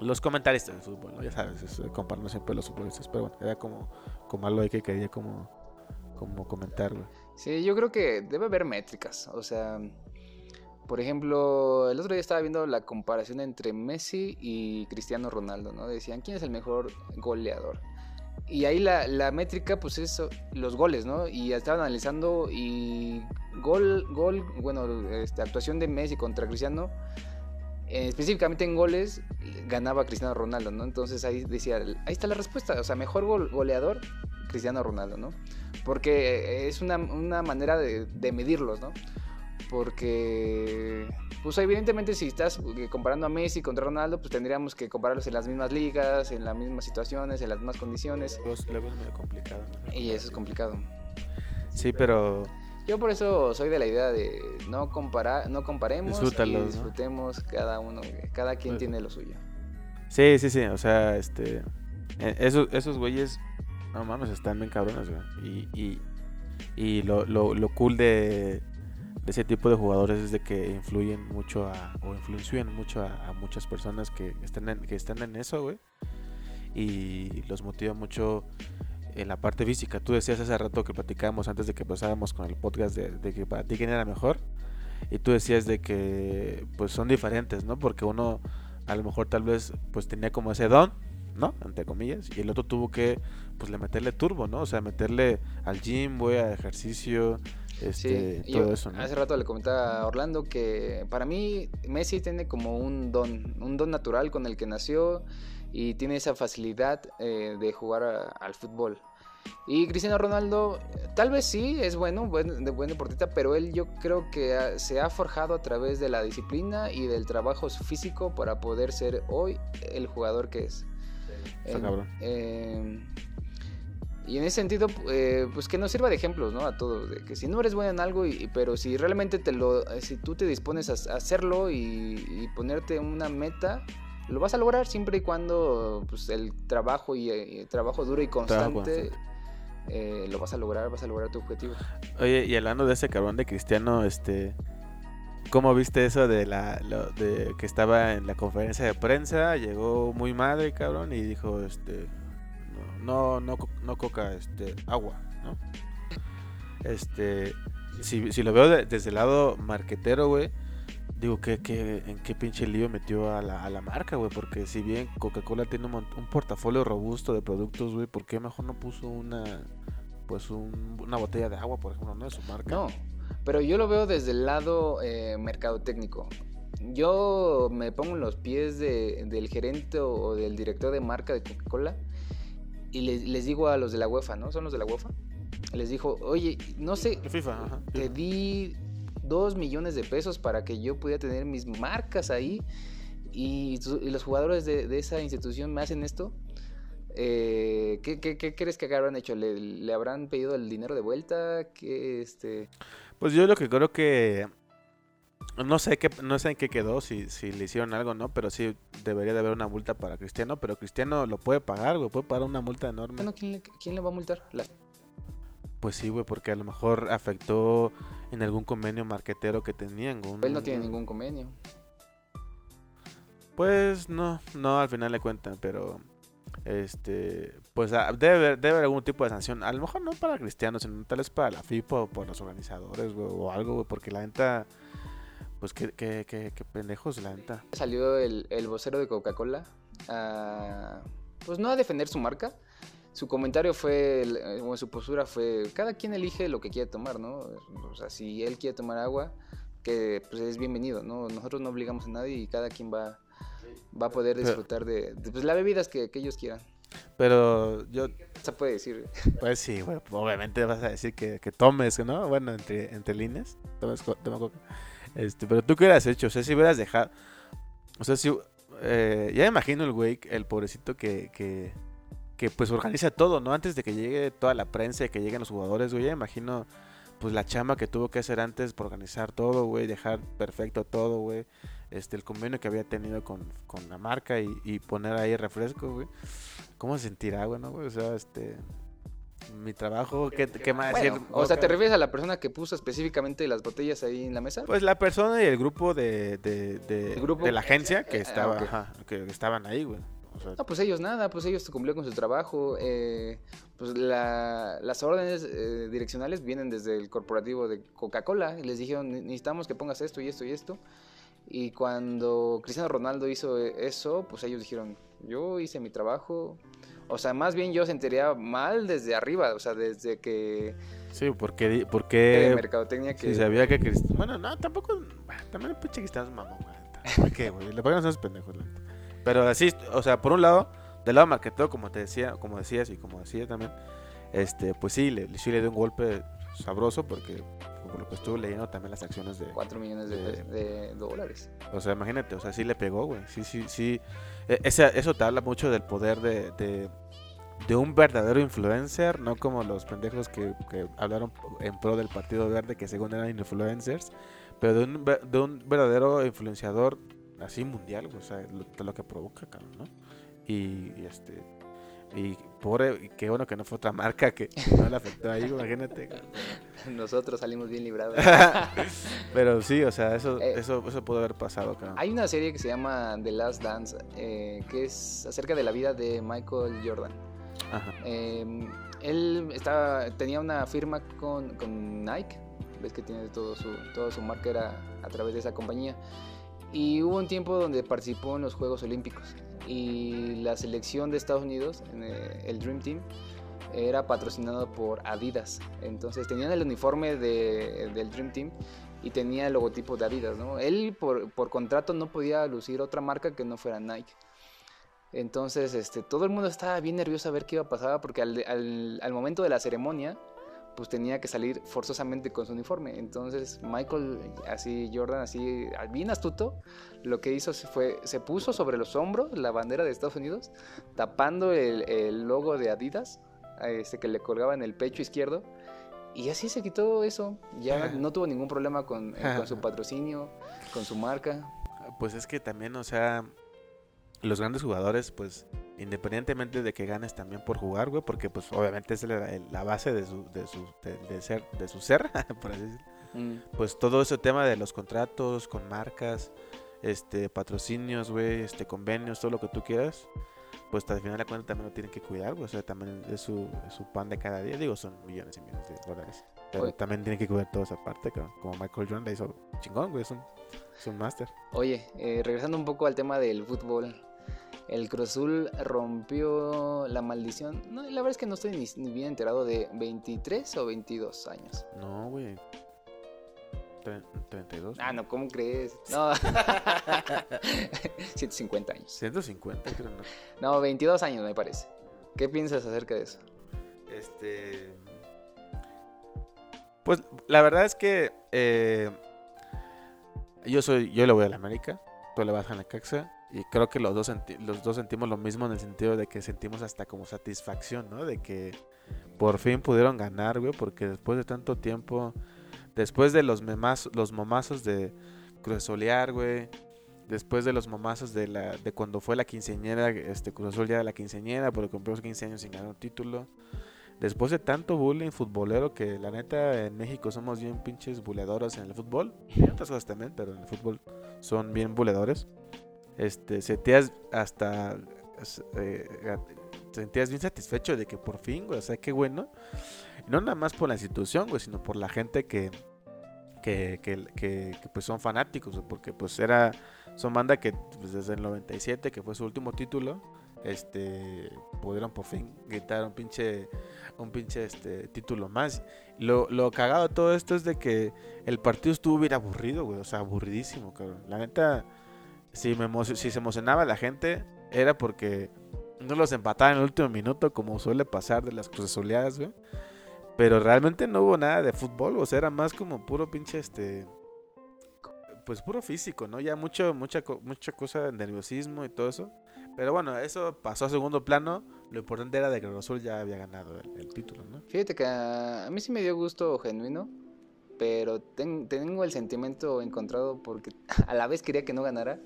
Los comentaristas de fútbol. Ya sabes, es, comparando siempre los futbolistas. Pero bueno, era como, como algo que quería como, como comentar. Sí, yo creo que debe haber métricas. O sea, por ejemplo, el otro día estaba viendo la comparación entre Messi y Cristiano Ronaldo, ¿no? Decían, ¿quién es el mejor goleador? Y ahí la, la métrica, pues es los goles, ¿no? Y estaban analizando y gol, gol, bueno, este, actuación de Messi contra Cristiano, eh, específicamente en goles, ganaba Cristiano Ronaldo, ¿no? Entonces ahí decía, ahí está la respuesta, o sea, mejor goleador, Cristiano Ronaldo, ¿no? Porque es una, una manera de, de medirlos, ¿no? porque pues evidentemente si estás eh, comparando a Messi contra Ronaldo, pues tendríamos que compararlos en las mismas ligas, en las mismas situaciones, en las mismas condiciones. Pues, luego es medio complicado. Y eso es complicado. Sí, pero yo por eso soy de la idea de no comparar, no comparemos y disfrutemos cada uno, cada quien pues tiene lo suyo. Sí, sí, sí, o sea, este e, esos esos güeyes no mames, están bien cabrones, güey. Y, y, y lo, lo, lo cool de de ese tipo de jugadores es de que influyen mucho a, o influencian mucho a, muchas personas que están en, que están en eso, güey. Y los motiva mucho en la parte física. Tú decías hace rato que platicábamos antes de que empezáramos con el podcast de, que para ti quién era mejor. Y tú decías de que pues son diferentes, ¿no? Porque uno a lo mejor tal vez pues tenía como ese don, ¿no? Entre comillas. Y el otro tuvo que pues le meterle turbo, ¿no? O sea, meterle al gym, güey, a ejercicio, este, todo eso, Hace rato le comentaba a Orlando que para mí Messi tiene como un don, un don natural con el que nació y tiene esa facilidad eh, de jugar al fútbol. Y Cristiano Ronaldo, tal vez sí, es bueno, buen, de buen deportista, pero él yo creo que se ha forjado a través de la disciplina y del trabajo físico para poder ser hoy el jugador que es. Eh, y en ese sentido, eh, pues que nos sirva de ejemplos, ¿no? A todos, de que si no eres bueno en algo, y, pero si realmente te lo, si tú te dispones a, hacerlo y, ponerte una meta, lo vas a lograr siempre y cuando pues, el trabajo y, el trabajo duro y constante eh, lo vas a lograr, vas a lograr tu objetivo. Oye, y hablando de ese cabrón de Cristiano, este, ¿cómo viste eso de la, de que estaba en la conferencia de prensa? Llegó muy madre, cabrón, y dijo, este no, no, no coca, este, agua, ¿no? Este, si, si lo veo desde el lado marquetero, güey, digo, que, que, ¿en qué pinche lío metió a la, a la marca, güey? Porque si bien Coca-Cola tiene un, un, portafolio robusto de productos, güey, ¿por qué mejor no puso una, pues una botella de agua, por ejemplo, no de su marca? No, pero yo lo veo desde el lado eh, mercadotécnico. Yo me pongo en los pies de, del gerente o del director de marca de Coca-Cola y les, digo a los de la UEFA, ¿no? Son los de la UEFA. Les dijo, oye, no sé, FIFA, te di dos millones de pesos para que yo pudiera tener mis marcas ahí y, los jugadores de, esa institución me hacen esto. Eh, ¿qué, qué, crees que habrán hecho? ¿Le, habrán pedido el dinero de vuelta? ¿Qué, este... Pues yo lo que creo que no sé qué, no sé en qué quedó, si, si le hicieron algo no, pero sí debería de haber una multa para Cristiano, pero Cristiano lo puede pagar, güey, puede pagar una multa enorme. ¿quién, le, va a multar? Pues sí, güey, porque a lo mejor afectó en algún convenio marquetero que tenían. Él no tiene ningún convenio. Pues no, no, al final le cuentan, pero este, pues ah, debe haber, debe haber algún tipo de sanción. A lo mejor no para Cristiano, sino tal vez para la FIFA o por los organizadores, güey, o algo, güey, porque la venta pues qué, qué, qué, qué pendejos la neta. Salió el, el vocero de Coca-Cola pues no a defender su marca. Su comentario fue, o su postura fue, cada quien elige lo que quiere tomar, ¿no? O sea, si él quiere tomar agua, que pues es bienvenido, ¿no? Nosotros no obligamos a nadie y cada quien va, va a poder disfrutar de, pues, las bebidas que, que, ellos quieran. Pero yo... Se puede decir. Pues sí, bueno, obviamente vas a decir que, que tomes, ¿no? Bueno, entre, entre líneas, tomes, toma coca. Este, pero tú qué hubieras hecho, o sea, si hubieras dejado. O sea, si. Eh, ya me imagino el güey, el pobrecito que, que, que, pues organiza todo, ¿no? Antes de que llegue toda la prensa y que lleguen los jugadores, güey. Imagino, pues la chamba que tuvo que hacer antes por organizar todo, güey. Dejar perfecto todo, güey. este, el convenio que había tenido con, con la marca y, y poner ahí refresco, güey. ¿Cómo se sentirá, güey, no, güey? O sea, este, mi trabajo, ¿qué, qué más decir? O sea, ¿te refieres a la persona que puso específicamente las botellas ahí en la mesa? Pues la persona y el grupo de, de, de, ¿El grupo? de la agencia que Eh, ah, estaba, ajá, que estaban ahí, güey. O sea, No, pues ellos nada, pues ellos cumplieron con su trabajo. eh, pues la- las órdenes eh, direccionales vienen desde el corporativo de Coca-Cola. y Les dijeron, "Ne- necesitamos que pongas esto y esto y esto. Y cuando Cristiano Ronaldo hizo eh, eso, pues ellos dijeron, yo hice mi trabajo. O sea, más bien yo sentiría mal desde arriba, o sea, desde que... sí, porque, porque mercadotecnia que... si sabía que Cristiano, bueno, no, tampoco, bah, también el pinche Cristiano es mamón, güey. ¿Por qué, güey? Le pagan esos pendejos, la neta. Pero así, o sea, por un lado, del lado marketero, como te decía, como decías y como decía también, este, pues sí, le, sí le dio un golpe sabroso porque por lo que estuve leyendo también las acciones de, 4 millones de, de- de dólares. O sea, imagínate, o sea, sí le pegó, güey. Sí, sí, sí. E- esa- eso te habla mucho del poder de, de, de un verdadero influencer, no como los pendejos que, que hablaron en pro del Partido Verde, que según eran influencers, pero de un, de un verdadero influenciador así mundial, o sea, lo, lo que provoca, cabrón, ¿no? Y, y este. Y pobre, qué bueno que no fue otra marca que no le afectó ahí, imagínate. Nosotros salimos bien librados. Pero sí, o sea, eso, Eh, eso, eso pudo haber pasado, cabrón. Hay una serie que se llama The Last Dance, eh, que es acerca de la vida de Michael Jordan. Ajá. Eh, él estaba, tenía una firma con, con Nike, ves que tiene todo su, toda su marca era a través de esa compañía. Y hubo un tiempo donde participó en los Juegos Olímpicos. Y la selección de Estados Unidos, eh, el Dream Team, era patrocinado por Adidas. Entonces tenían el uniforme de- del Dream Team y tenía el logotipo de Adidas, ¿no? Él por, por contrato no podía lucir otra marca que no fuera Nike. Entonces, este, todo el mundo estaba bien nervioso a ver qué iba a pasar porque al, al- al momento de la ceremonia, pues tenía que salir forzosamente con su uniforme. Entonces, Michael, así, Jordan, así, bien astuto, lo que hizo fue, se puso sobre los hombros la bandera de Estados Unidos, tapando el, el logo de Adidas, este, que le colgaba en el pecho izquierdo. Y así se quitó eso. Ya no tuvo ningún problema con, eh, con su patrocinio, con su marca. Pues es que también, o sea, los grandes jugadores, pues, independientemente de que ganes también por jugar, güey, porque pues obviamente es la, la base de su, de su, de, de ser, de su ser, por así decirlo. Mm. Pues todo ese tema de los contratos con marcas, este, patrocinios, güey, este, convenios, todo lo que tú quieras, pues al final de cuentas también lo tienen que cuidar, güey, o sea, también es su, es su pan de cada día, digo, son millones y millones de dólares. Pero Oye. también tienen que cuidar toda esa parte, cabrón, como Michael Jordan la hizo chingón, güey, es un, es un máster. Oye, eh, regresando un poco al tema del fútbol, el Cruz Azul rompió la maldición. No, la verdad es que no estoy ni, ni bien enterado de 23 o 22 años. No, güey. Tre- 32. Ah, no, ¿cómo crees? No. 150 años. 150, creo, ¿no? No, 22 años me parece. ¿Qué piensas acerca de eso? Este. Pues la verdad es que eh, yo soy, yo le voy a la América, tú le vas a la Caxa y creo que los dos los dos sentimos lo mismo en el sentido de que sentimos hasta como satisfacción, ¿no? De que por fin pudieron ganar, güey, porque después de tanto tiempo, después de los memazos, los momazos de Cruz Azulear, güey, después de los momazos de la de cuando fue la quinceañera, este Cruz Azul ya de la quinceañera, porque cumplió 15 años sin ganar un título. Después de tanto bullying futbolero que la neta en México somos bien pinches buleadores en el fútbol, y en otras cosas también, pero en el fútbol son bien buleadores. Este, sentías hasta eh, sentías bien satisfecho de que por fin, güey, o sea, qué bueno. No nada más por la institución, güey, sino por la gente que que, que, que- que, pues son fanáticos, porque pues era son banda que pues, desde el 97 que fue su último título, este pudieron por fin gritar un pinche un pinche este título más. Lo, lo cagado de todo esto es de que el partido estuvo bien aburrido, güey, o sea, aburridísimo, cabrón. La neta si si se emocionaba la gente era porque no los empataban en el último minuto como suele pasar de las cruces oleadas, güey. Pero realmente no hubo nada de fútbol, o sea, era más como puro pinche este pues puro físico, ¿no? Ya mucho mucha mucha cosa de nerviosismo y todo eso. Pero bueno, eso pasó a segundo plano. Lo importante era de que Azul ya había ganado el, título, ¿no? Fíjate que a mí sí me dio gusto genuino pero tengo el sentimiento encontrado porque a la vez quería que no ganara.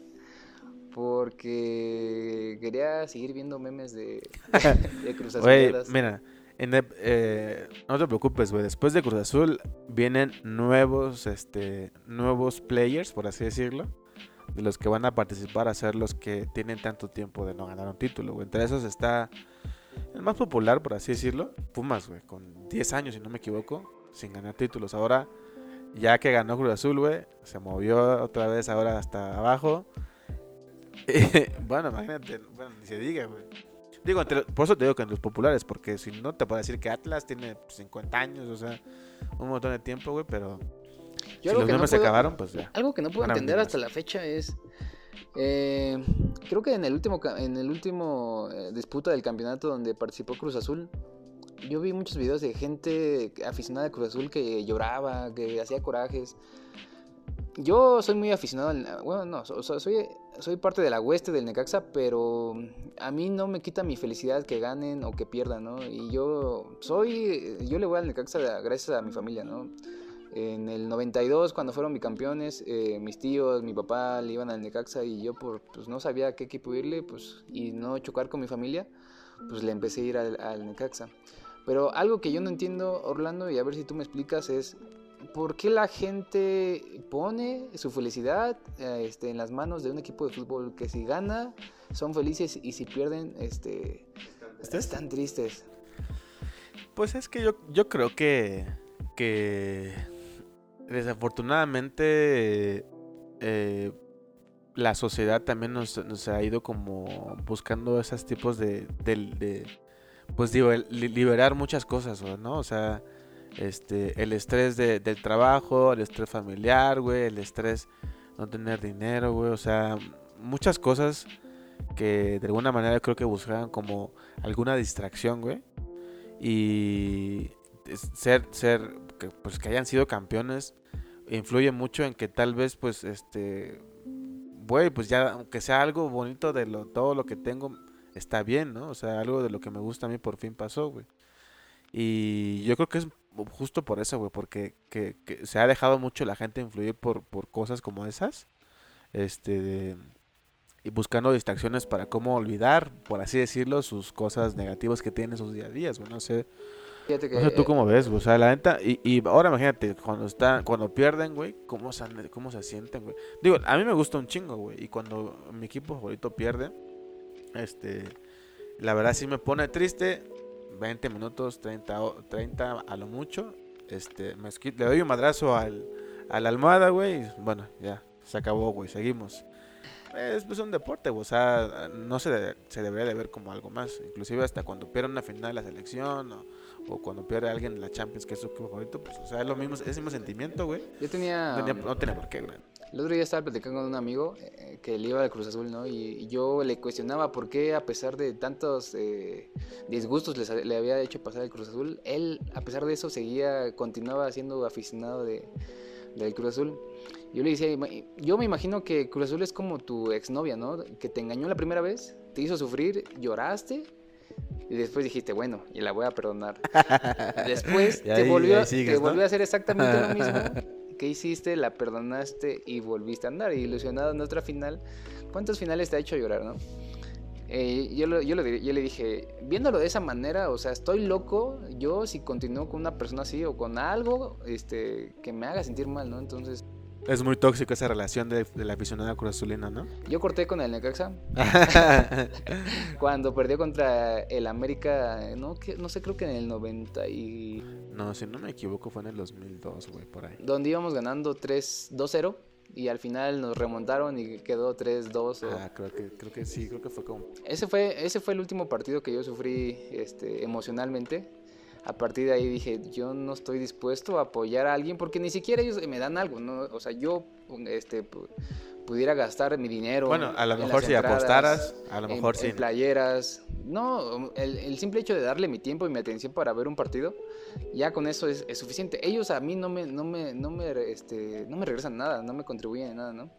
Porque quería seguir viendo memes de, de Cruz Azul. mira, eh, no te preocupes, güey. Después de Cruz Azul vienen nuevos, este, nuevos players, por así decirlo, de los que van a participar a ser los que tienen tanto tiempo de no ganar un título, güey. Entre esos está el más popular, por así decirlo, Pumas, güey, con 10 años, si no me equivoco, sin ganar títulos. Ahora, ya que ganó Cruz Azul, güey, se movió otra vez ahora hasta abajo. bueno, imagínate, bueno, ni se diga, güey. Digo, por eso te digo que en los populares, porque si no te puedo decir que Atlas tiene 50 años, o sea, un montón de tiempo, güey, pero si los números se acabaron, pues ya. Algo que no puedo entender hasta la fecha es, eh, creo que en el último, en el último eh, disputa del campeonato donde participó Cruz Azul, yo vi muchos videos de gente aficionada a Cruz Azul que lloraba, que hacía corajes. Yo soy muy aficionado al. Bueno, no, soy, soy parte de la hueste del Necaxa, pero a mí no me quita mi felicidad que ganen o que pierdan, ¿no? Y yo soy. Yo le voy al Necaxa gracias a mi familia, ¿no? En el 92, cuando fueron bicampeones, eh, mis tíos, mi papá le iban al Necaxa y yo, por, pues no sabía a qué equipo irle pues, y no chocar con mi familia, pues le empecé a ir al, al Necaxa. Pero algo que yo no entiendo, Orlando, y a ver si tú me explicas, es ¿por qué la gente pone su felicidad eh, este, en las manos de un equipo de fútbol que si gana son felices y si pierden este, están tristes? Pues es que yo, yo creo que, que desafortunadamente eh, la sociedad también nos, ha ido como buscando esos tipos de, de, pues digo, liberar muchas cosas, ¿no? O sea, este, el estrés de, del trabajo, el estrés familiar, güey, el estrés no tener dinero, güey, o sea, muchas cosas que de alguna manera creo que buscaban como alguna distracción, güey. Y ser, ser, que, pues que hayan sido campeones influye mucho en que tal vez, pues, este, güey, pues ya, aunque sea algo bonito de lo, todo lo que tengo, está bien, ¿no? O sea, algo de lo que me gusta a mí por fin pasó, güey. Y yo creo que es justo por eso, güey, porque que, se ha dejado mucho la gente influir por, por cosas como esas. Este, y buscando distracciones para cómo olvidar, por así decirlo, sus cosas negativas que tienen en sus día a días, güey. No sé. Que, tú cómo ves, O sea, la neta. Y, y ahora imagínate, cuando están, cuando pierden, güey, cómo se, cómo se sienten, güey. Digo, a mí me gusta un chingo, güey. Y cuando mi equipo favorito pierde, este. La verdad sí me pone triste 20 minutos, 30, 30 a lo mucho. Este, me le doy un madrazo al, a la almohada, güey. bueno, ya, se acabó, güey, seguimos. Es pues, un deporte, güey, o sea, no se, se debería de ver como algo más. Inclusive hasta cuando pierde una final de la selección o, o cuando pierde alguien en la Champions, que es su equipo favorito, pues, o sea, es lo mismo, es el mismo sentimiento, güey. Yo tenía... No tenía, por qué, güey. El otro día estaba platicando con un amigo eh, que le iba al Cruz Azul, ¿no? Y, yo le cuestionaba por qué, a pesar de tantos eh, disgustos le había hecho pasar el Cruz Azul, él, a pesar de eso, seguía, continuaba siendo aficionado de, del Cruz Azul. Yo le decía, yo me imagino que Cruz Azul es como tu exnovia, ¿no? Que te engañó la primera vez, te hizo sufrir, lloraste y después dijiste, bueno, y la voy a perdonar. Después te, volvió, te volvió a hacer exactamente lo mismo ¿Qué hiciste? La perdonaste y volviste a andar. ilusionado en otra final. ¿Cuántos finales te ha hecho llorar, no? Eh, yo, yo, yo, le dije, viéndolo de esa manera, o sea, estoy loco yo si continúo con una persona así o con algo este, que me haga sentir mal, ¿no? Entonces... Es muy tóxico esa relación de, la aficionada Cruz Azulina, ¿no? Yo corté con el Necaxa. Cuando perdió contra el América, no, no sé, creo que en el 90 y... No, si no me equivoco fue en el 2002, güey, por ahí. Donde íbamos ganando 3-2-0 y al final nos remontaron y quedó 3-2. Ah, creo que, creo que sí, creo que fue como... Ese fue, ese fue el último partido que yo sufrí este, emocionalmente a partir de ahí dije, yo no estoy dispuesto a apoyar a alguien porque ni siquiera ellos me dan algo, ¿no? O sea, yo este, pudiera gastar mi dinero. Bueno, a lo mejor si apostaras, a lo mejor sí. playeras. No, el, simple hecho de darle mi tiempo y mi atención para ver un partido, ya con eso es, suficiente. Ellos a mí no me, no me, no me, este, no me regresan nada, no me contribuyen en nada, ¿no?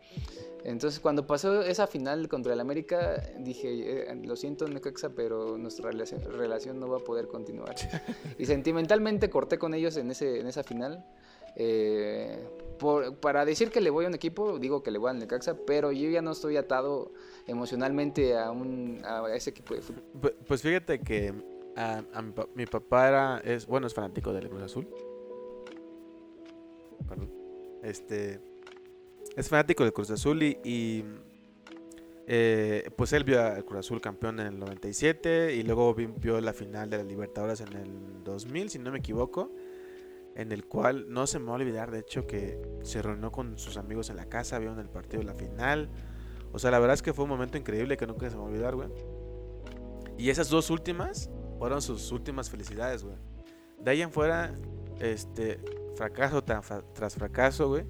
Entonces, cuando pasó esa final contra el América, dije, eh, lo siento, Necaxa, pero nuestra relación, no va a poder continuar. y sentimentalmente corté con ellos en, ese, en esa final. Eh, para decir que le voy a un equipo, digo que le voy al Necaxa, pero yo ya no estoy atado emocionalmente a, un, a ese equipo de fútbol. Pues fíjate que a, mi, papá era, es, bueno, es fanático del Cruz Azul. Perdón. Este, es fanático del Cruz Azul y, eh, pues él vio al Cruz Azul campeón en el 97 y luego vio la final de la Libertadores en el 2000, si no me equivoco en el cual no se me va a olvidar, de hecho, que se reunió con sus amigos en la casa, vieron el partido de la final. O sea, la verdad es que fue un momento increíble que nunca se me va a olvidar, güey. Y esas dos últimas fueron sus últimas felicidades, güey. De ahí en fuera, este, fracaso tras fracaso, güey.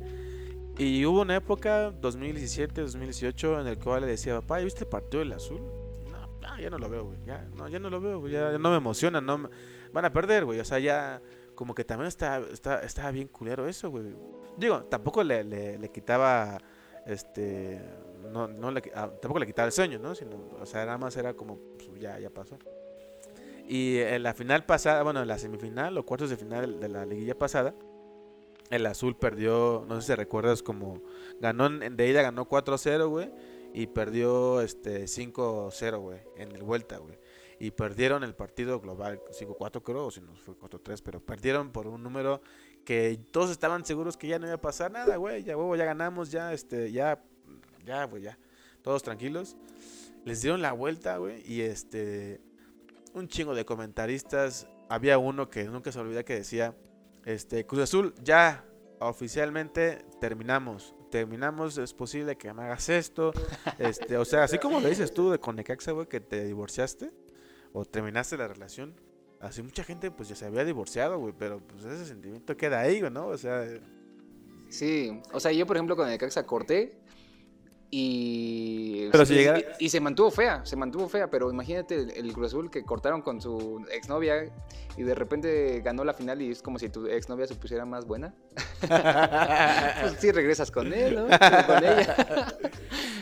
Y hubo una época, 2017, 2018, en el cual le decía, papá, ¿viste el partido del azul? No, ya no lo veo, güey. Ya no, ya no lo veo, güey. Ya, no me emociona, no van a perder, güey. O sea, ya como que también estaba, está, bien culero eso, güey. Digo, tampoco le, le, quitaba, este, no, no le, ah, tampoco le quitaba el sueño, ¿no? Sino, o sea, nada más era como, pues, ya, ya pasó. Y en la final pasada, bueno, en la semifinal o cuartos de final de la liguilla pasada, el azul perdió, no sé si recuerdas, como ganó de ida ganó 4-0, güey, y perdió este 5-0, güey, en el vuelta, güey y perdieron el partido global 5-4 creo, o si no fue 4-3, pero perdieron por un número que todos estaban seguros que ya no iba a pasar nada, güey, ya huevo, ya ganamos, ya, este, ya, ya, güey, ya, todos tranquilos. Les dieron la vuelta, güey, y este, un chingo de comentaristas, había uno que nunca se olvida que decía, este, Cruz Azul, ya, oficialmente terminamos, terminamos, es posible que me hagas esto. Este, o sea, así como le dices tú de Conecaxa, güey, que te divorciaste o terminaste la relación. Así mucha gente pues ya se había divorciado, güey, pero pues ese sentimiento queda ahí, ¿no? O sea... Sí, o sea, yo por ejemplo con el Caxa corté y, pero si y, se mantuvo fea, se mantuvo fea, pero imagínate el, Cruz Azul que cortaron con su exnovia y de repente ganó la final y es como si tu exnovia se pusiera más buena. pues sí, regresas con él, ¿no? con ella.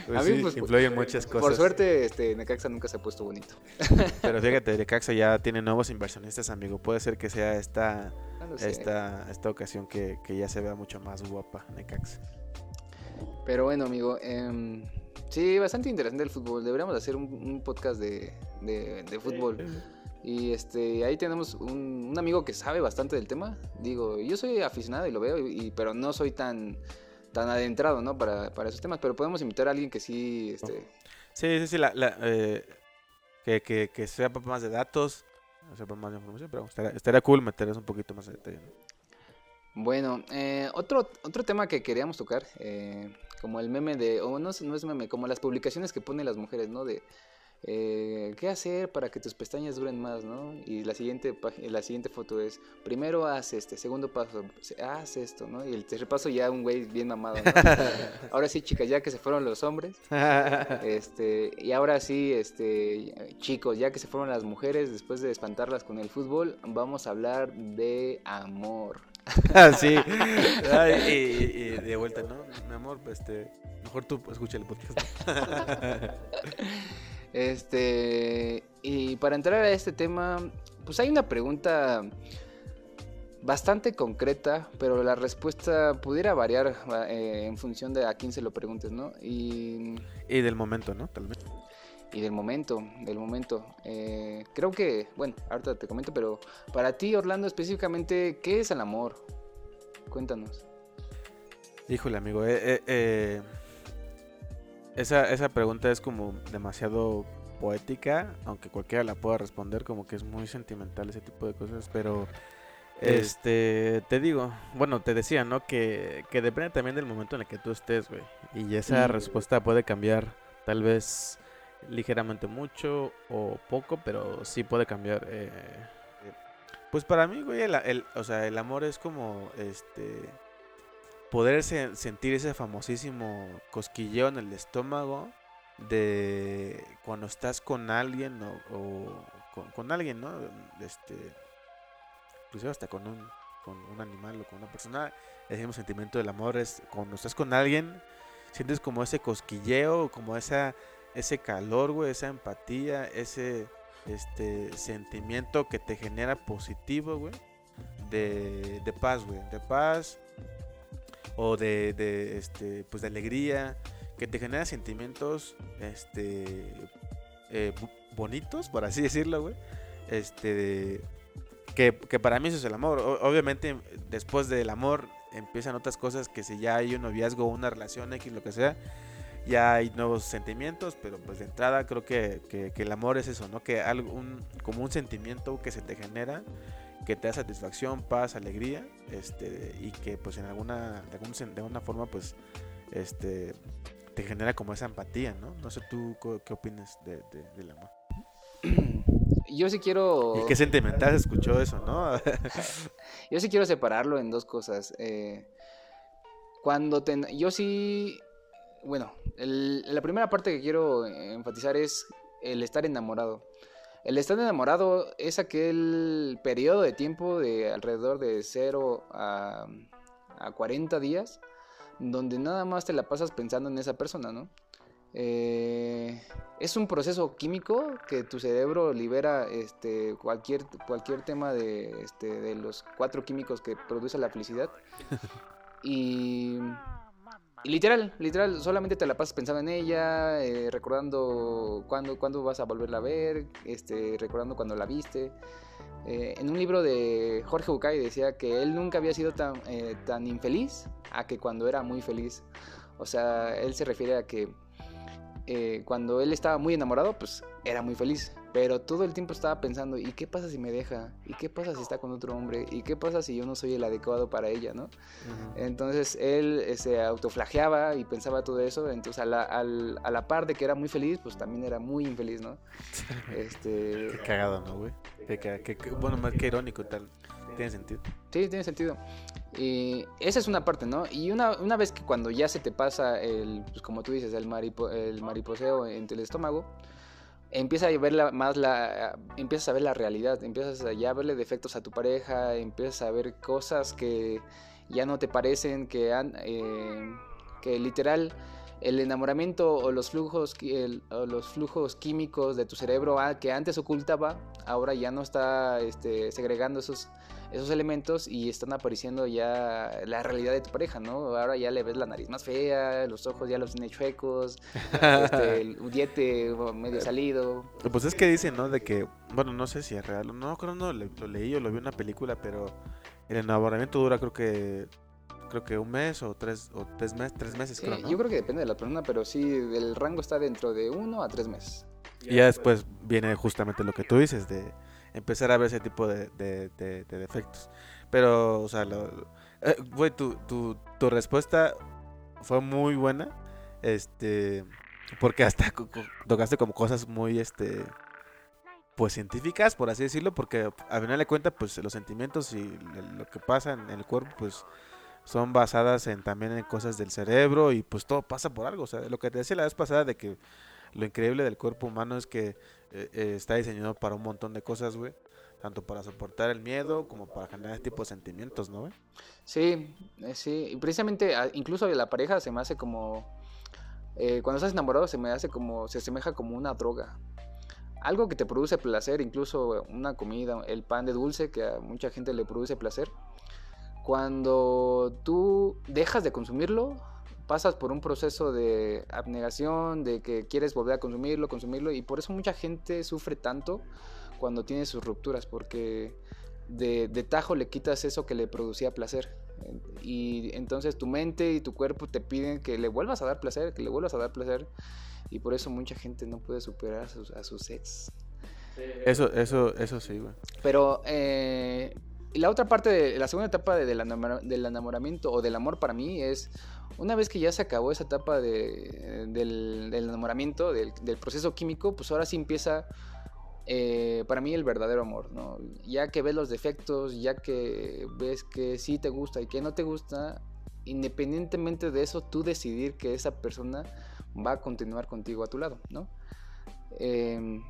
Pues a mí, pues, influyen muchas cosas. Por suerte, este, Necaxa nunca se ha puesto bonito. Pero fíjate, Necaxa ya tiene nuevos inversionistas, amigo. Puede ser que sea esta, esta, esta ocasión que, que ya se vea mucho más guapa Necaxa. Pero bueno, amigo, eh, sí, bastante interesante el fútbol. Deberíamos hacer un, podcast de, de, fútbol. Y este, ahí tenemos un, un, amigo que sabe bastante del tema. Digo, yo soy aficionado y lo veo, y, pero no soy tan, tan adentrado, ¿no? Para, para esos temas. Pero podemos invitar a alguien que sí, este... Sí, sí, sí, la, eh, que, que, que sepa más de datos, sepa más de información, pero estaría, estaría cool meterles un poquito más de detalle, Bueno, eh, otro, otro tema que queríamos tocar, eh, como el meme de, o no, no es meme, como las publicaciones que ponen las mujeres, ¿no? De eh, qué hacer para que tus pestañas duren más, ¿no? Y la siguiente, la siguiente foto es, primero haz este, segundo paso, haz esto, ¿no? Y el tercer paso ya un güey bien mamado, ¿no? ahora sí, chicas, ya que se fueron los hombres, este, y ahora sí, este, chicos, ya que se fueron las mujeres, después de espantarlas con el fútbol, vamos a hablar de amor. sí. y, de vuelta, ¿no? Mi amor, este, mejor tú escucha el podcast. Este, y para entrar a este tema, pues hay una pregunta bastante concreta, pero la respuesta pudiera variar eh, en función de a quién se lo preguntes, ¿no? Y, y del momento, ¿no? Tal vez y del momento, del momento. Eh, creo que, bueno, ahorita te comento, pero para ti, Orlando, específicamente, ¿qué es el amor? Cuéntanos. Híjole, amigo, eh, eh, esa, esa pregunta es como demasiado poética, aunque cualquiera la pueda responder, como que es muy sentimental ese tipo de cosas, pero... Este, te digo, bueno, te decía, ¿no? Que, que depende también del momento en el que tú estés, güey. Y esa respuesta puede cambiar tal vez ligeramente mucho o poco, pero sí puede cambiar. Eh, pues para mí, güey, el, o sea, el amor es como, este, poder sentir ese famosísimo cosquilleo en el estómago de cuando estás con alguien o, con, alguien, ¿no? Este, inclusive hasta con un, con un animal o con una persona, el mismo sentimiento del amor es cuando estás con alguien, sientes como ese cosquilleo, como esa ese calor, güey, esa empatía, ese este sentimiento que te genera positivo, güey, de, de paz, güey, de paz, o de, de, este, pues de alegría, que te genera sentimientos, este, eh, bonitos, por así decirlo. Este, que, que, para mí eso es el amor. obviamente, después del amor empiezan otras cosas que si ya hay un noviazgo, una relación X, lo que sea, ya hay nuevos sentimientos, pero pues de entrada creo que, que, el amor es eso, ¿no? Que algo, un, como un sentimiento que se te genera, que te da satisfacción, paz, alegría, este, y que pues en alguna, de, algún, de alguna forma pues, este, te genera como esa empatía, ¿no? No sé tú qué opinas de, del amor. Yo sí quiero... ¿Y qué sentimental escuchó eso, no? Yo sí quiero separarlo en dos cosas. Eh, cuando te... Yo sí bueno, la primera parte que quiero enfatizar es el estar enamorado. El estar enamorado es aquel periodo de tiempo de alrededor de 0 a, a 40 días donde nada más te la pasas pensando en esa persona, ¿no? Eh, es un proceso químico que tu cerebro libera este, cualquier, cualquier tema de, este, de los cuatro químicos que produce la felicidad. Y literal, literal, solamente te la pasas pensando en ella, eh, recordando cuándo, cuándo vas a volverla a ver, este, recordando cuando la viste. Eh, en un libro de Jorge Bucay decía que él nunca había sido tan, eh, tan infeliz a que cuando era muy feliz. O sea, él se refiere a que cuando él estaba muy enamorado, pues era muy feliz. Pero todo el tiempo estaba pensando, ¿y qué pasa si me deja? ¿Y qué pasa si está con otro hombre? ¿Y qué pasa si yo no soy el adecuado para ella, no? Entonces él eh, se autoflageaba y pensaba todo eso. Entonces a la, a la par de que era muy feliz, pues también era muy infeliz, ¿no? este... Qué cagado, ¿no, güey? bueno, más que irónico tal. Tiene sentido. Sí, tiene sentido. Y esa es una parte, ¿no? Y una, una vez que cuando ya se te pasa el, pues como tú dices, el, maripo, el mariposeo entre el estómago, empieza a ver la, más la empiezas a ver la realidad, empiezas a ya verle defectos a tu pareja, empiezas a ver cosas que ya no te parecen, que han, eh, que literal el enamoramiento o los flujos o los flujos químicos de tu cerebro ah, que antes ocultaba ahora ya no está este, segregando esos esos elementos y están apareciendo ya la realidad de tu pareja, ¿no? Ahora ya le ves la nariz más fea, los ojos ya los tiene chuecos, este, el diente medio salido. Pues es que dicen, ¿no? De que, bueno, no sé si es real, no creo no lo, leí o lo vi en una película, pero el enamoramiento dura creo que creo que un mes o tres o tres meses, tres meses creo, Yo creo que depende de la persona, pero sí, el rango está dentro de uno a tres meses. Y ya después viene justamente lo que tú dices de empezar a ver ese tipo de, defectos. Pero, o sea, eh, tu, respuesta fue muy buena. Este, porque hasta tocaste como cosas muy, este, pues científicas, por así decirlo, porque a final de cuentas, pues los sentimientos y lo que pasa en el cuerpo, pues son basadas en también en cosas del cerebro y pues todo pasa por algo. O sea, lo que te decía la vez pasada de que lo increíble del cuerpo humano es que eh, eh, está diseñado para un montón de cosas, güey. Tanto para soportar el miedo como para generar este tipo de sentimientos, ¿no? Sí, eh, sí. Y precisamente, ah, incluso la pareja se me hace como. cuando estás enamorado, se me hace como. Se asemeja como una droga. Algo que te produce placer, incluso una comida, el pan de dulce, que a mucha gente le produce placer. Cuando tú dejas de consumirlo, pasas por un proceso de abnegación, de que quieres volver a consumirlo, consumirlo, y por eso mucha gente sufre tanto cuando tiene sus rupturas, porque de, tajo le quitas eso que le producía placer. Y entonces tu mente y tu cuerpo te piden que le vuelvas a dar placer, que le vuelvas a dar placer, y por eso mucha gente no puede superar a sus, a sus ex. Eso, eso, eso sí, güey. Pero eh, la otra parte, de, la segunda etapa del enamoramiento o del amor para mí es una vez que ya se acabó esa etapa del, enamoramiento, del, proceso químico, pues ahora sí empieza eh, para mí el verdadero amor, ¿no? Ya que ves los defectos, ya que ves que sí te gusta y que no te gusta, independientemente de eso, tú decidir que esa persona va a continuar contigo a tu lado, ¿no? Em,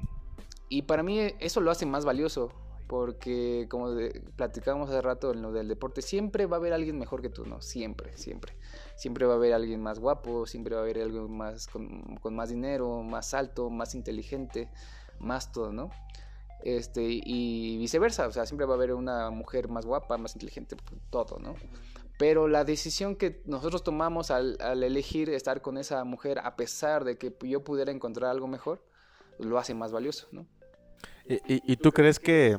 y para mí eso lo hace más valioso, porque como platicábamos hace rato en lo del deporte, siempre va a haber alguien mejor que tú, ¿no? Siempre, siempre. Siempre va a haber alguien más guapo, siempre va a haber alguien más con, más dinero, más alto, más inteligente, más todo, ¿no? Este, y viceversa, o sea, siempre va a haber una mujer más guapa, más inteligente, todo, ¿no? Pero la decisión que nosotros tomamos al, elegir estar con esa mujer, a pesar de que yo pudiera encontrar algo mejor, lo hace más valioso, ¿no? ¿Y, y, y tú crees que,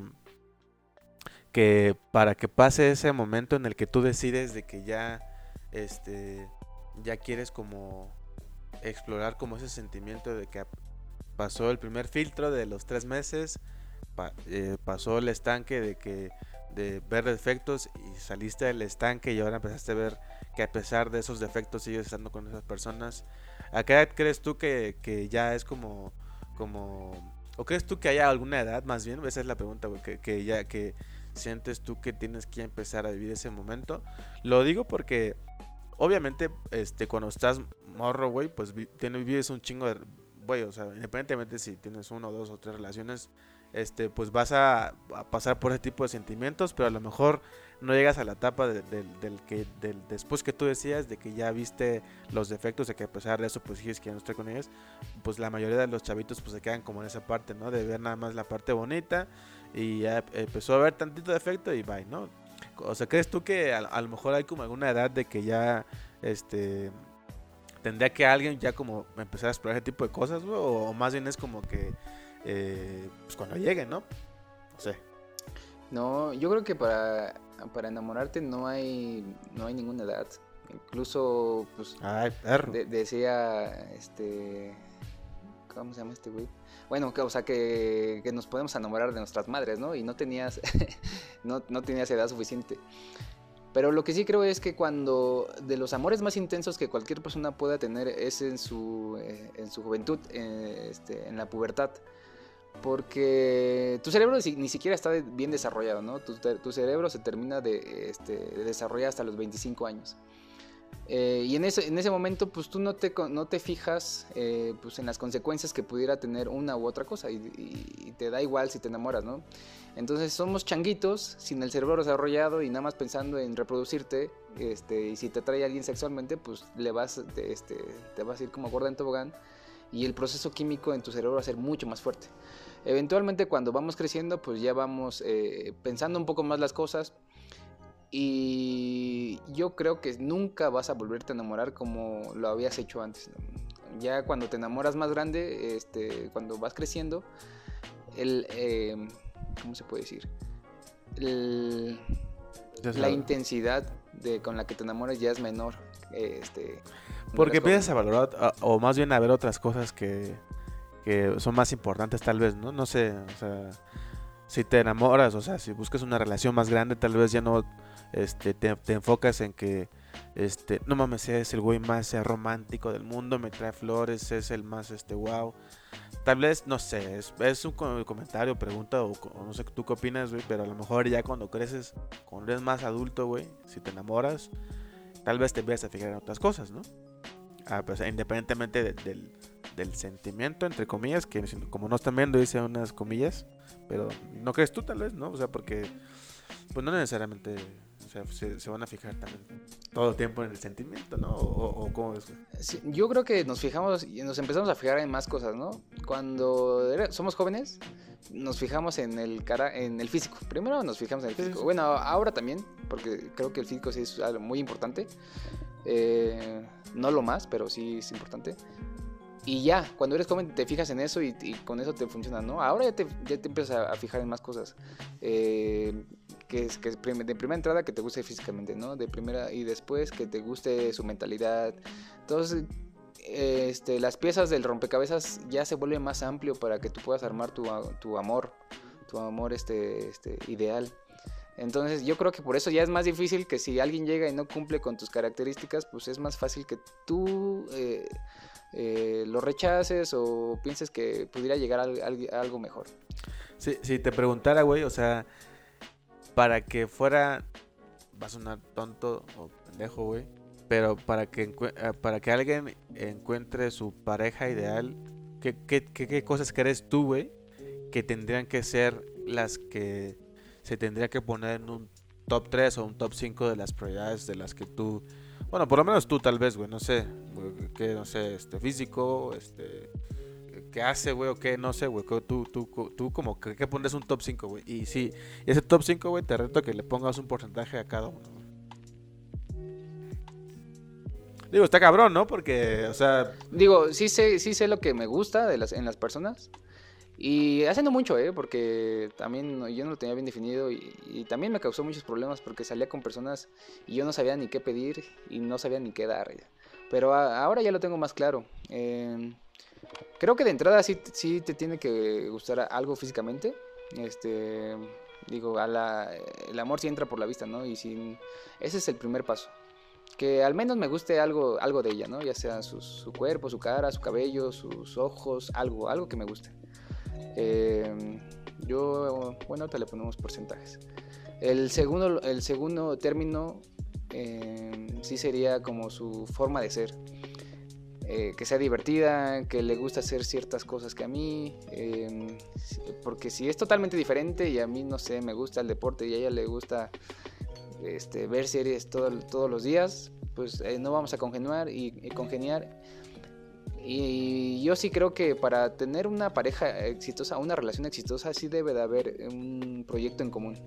que para que pase ese momento en el que tú decides de que ya, este, ya quieres como explorar como ese sentimiento de que pasó el primer filtro de los tres meses, pa, eh, pasó el estanque de que de ver defectos y saliste del estanque y ahora empezaste a ver que a pesar de esos defectos sigues estando con esas personas. ¿A qué edad crees tú que, que ya es como, como, o crees tú que haya alguna edad más bien? Esa es la pregunta, que, que ya que sientes tú que tienes que empezar a vivir ese momento. Lo digo porque obviamente este cuando estás morro, güey, pues tienes, vives un chingo de güey, o sea, independientemente si tienes uno, dos o tres relaciones, este, pues vas a, pasar por ese tipo de sentimientos, pero a lo mejor no llegas a la etapa de, de, del que del, después que tú decías de que ya viste los defectos, de que a pesar de eso pues sigues que no estar con ellos, pues la mayoría de los chavitos pues se quedan como en esa parte, ¿no? De ver nada más la parte bonita y ya empezó a ver tantito defecto y bye, ¿no? O sea, ¿crees tú que a, a lo mejor hay como alguna edad de que ya, este, tendría que alguien ya como empezar a explorar ese tipo de cosas, güey? O más bien es como que, eh, pues cuando lleguen, ¿no? No sé. No, yo creo que para, para enamorarte no hay, no hay ninguna edad. Incluso, pues, Ay, perro. de, decía, este, ¿cómo se llama este güey? Bueno, que, o sea, que, que, nos podemos enamorar de nuestras madres, ¿no? Y no tenías, no, no tenías edad suficiente. Pero lo que sí creo es que cuando de los amores más intensos que cualquier persona pueda tener es en su, eh, en su juventud, eh, este, en la pubertad. Porque tu cerebro ni siquiera está bien desarrollado, ¿no? Tu, tu cerebro se termina de, este, de, desarrollar hasta los 25 años. Eh, y en ese, en ese momento, pues tú no te, no te fijas eh, pues, en las consecuencias que pudiera tener una u otra cosa y, te da igual si te enamoras, ¿no? Entonces somos changuitos, sin el cerebro desarrollado y nada más pensando en reproducirte. Este, y si te trae alguien sexualmente, pues le vas, te, este, te vas a ir como gorda en tobogán y el proceso químico en tu cerebro va a ser mucho más fuerte. Eventualmente cuando vamos creciendo, pues ya vamos eh, pensando un poco más las cosas, y yo creo que nunca vas a volverte a enamorar como lo habías hecho antes. Ya cuando te enamoras más grande, este, cuando vas creciendo, el, eh, ¿cómo se puede decir? El, la intensidad de, con la que te enamoras ya es menor. Este, Porque empiezas a valorar, o más bien a ver otras cosas que, que son más importantes tal vez, ¿no? No sé, o sea, si te enamoras, o sea, si buscas una relación más grande, tal vez ya no este, te, enfocas en que, este, no mames, es el güey más eh, romántico del mundo, me trae flores, es el más, este, wow. Tal vez, no sé, es, un comentario, pregunta, o, no sé tú qué opinas, güey, pero a lo mejor ya cuando creces, cuando eres más adulto, güey, si te enamoras, tal vez te empiezas a fijar en otras cosas, ¿no? Ah, pues, independientemente de, del, del sentimiento, entre comillas, que como no están viendo, dice unas comillas, pero no crees tú tal vez, ¿no? O sea, porque, pues no necesariamente o sea, se, se, van a fijar también todo el tiempo en el sentimiento, ¿no? ¿O, o cómo es? Sí, yo creo que nos fijamos y nos empezamos a fijar en más cosas, ¿no? Cuando era, somos jóvenes, nos fijamos en el cara, en el físico. Primero nos fijamos en el físico. Bueno, ahora también, porque creo que el físico sí es algo muy importante. Eh, no lo más, pero sí es importante. Y ya, cuando eres joven te fijas en eso y, con eso te funciona, ¿no? Ahora ya te, ya te empiezas a, fijar en más cosas. Eh, que que de primera entrada que te guste físicamente, ¿no? De primera y después que te guste su mentalidad. Entonces, este, las piezas del rompecabezas ya se vuelven más amplio para que tú puedas armar tu, tu amor, tu amor este, este, ideal. Entonces yo creo que por eso ya es más difícil que si alguien llega y no cumple con tus características, pues es más fácil que tú eh, eh, lo rechaces o pienses que pudiera llegar a, algo mejor. Si, te preguntara, güey, o sea, para que fuera, va a sonar tonto o pendejo, güey, pero para que, eh, para que alguien encuentre su pareja ideal, ¿qué, qué, qué, qué cosas crees tú, güey, que tendrían que ser las que se tendría que poner en un top 3 o un top 5 de las prioridades de las que tú, bueno, por lo menos tú tal vez, güey, no sé, que no sé, este físico, este qué hace, güey, o qué, no sé, güey. Tú, tú, tú como que, que un top 5, güey. Y sí, ese top 5, güey, te reto que le pongas un porcentaje a cada uno, güey. Digo, está cabrón, ¿no? Porque, o sea... Digo, sí sé, sí sé lo que me gusta de las, en las personas. Y haciendo mucho, ¿eh? Porque también yo no lo tenía bien definido y, también me causó muchos problemas porque salía con personas y yo no sabía ni qué pedir y no sabía ni qué dar. Pero ahora ya lo tengo más claro. Em, creo que de entrada sí, sí te tiene que gustar algo físicamente. Este, digo, a la, el amor sí entra por la vista, ¿no? Y sin, ese es el primer paso. Que al menos me guste algo, algo de ella, ¿no? Ya sea su cuerpo, su cara, su cabello, sus ojos, algo, algo que me guste. Eh, yo, bueno, ahorita le ponemos porcentajes. El segundo, el segundo término eh, sí sería como su forma de ser. Eh, que sea divertida, que le gusta hacer ciertas cosas que a mí. porque si es totalmente diferente y a mí, no sé, me gusta el deporte y a ella le gusta este, ver series todos los días, pues no vamos a congeniar y, y congeniar y yo sí creo que para tener una pareja exitosa, una relación exitosa, sí debe de haber un proyecto en común.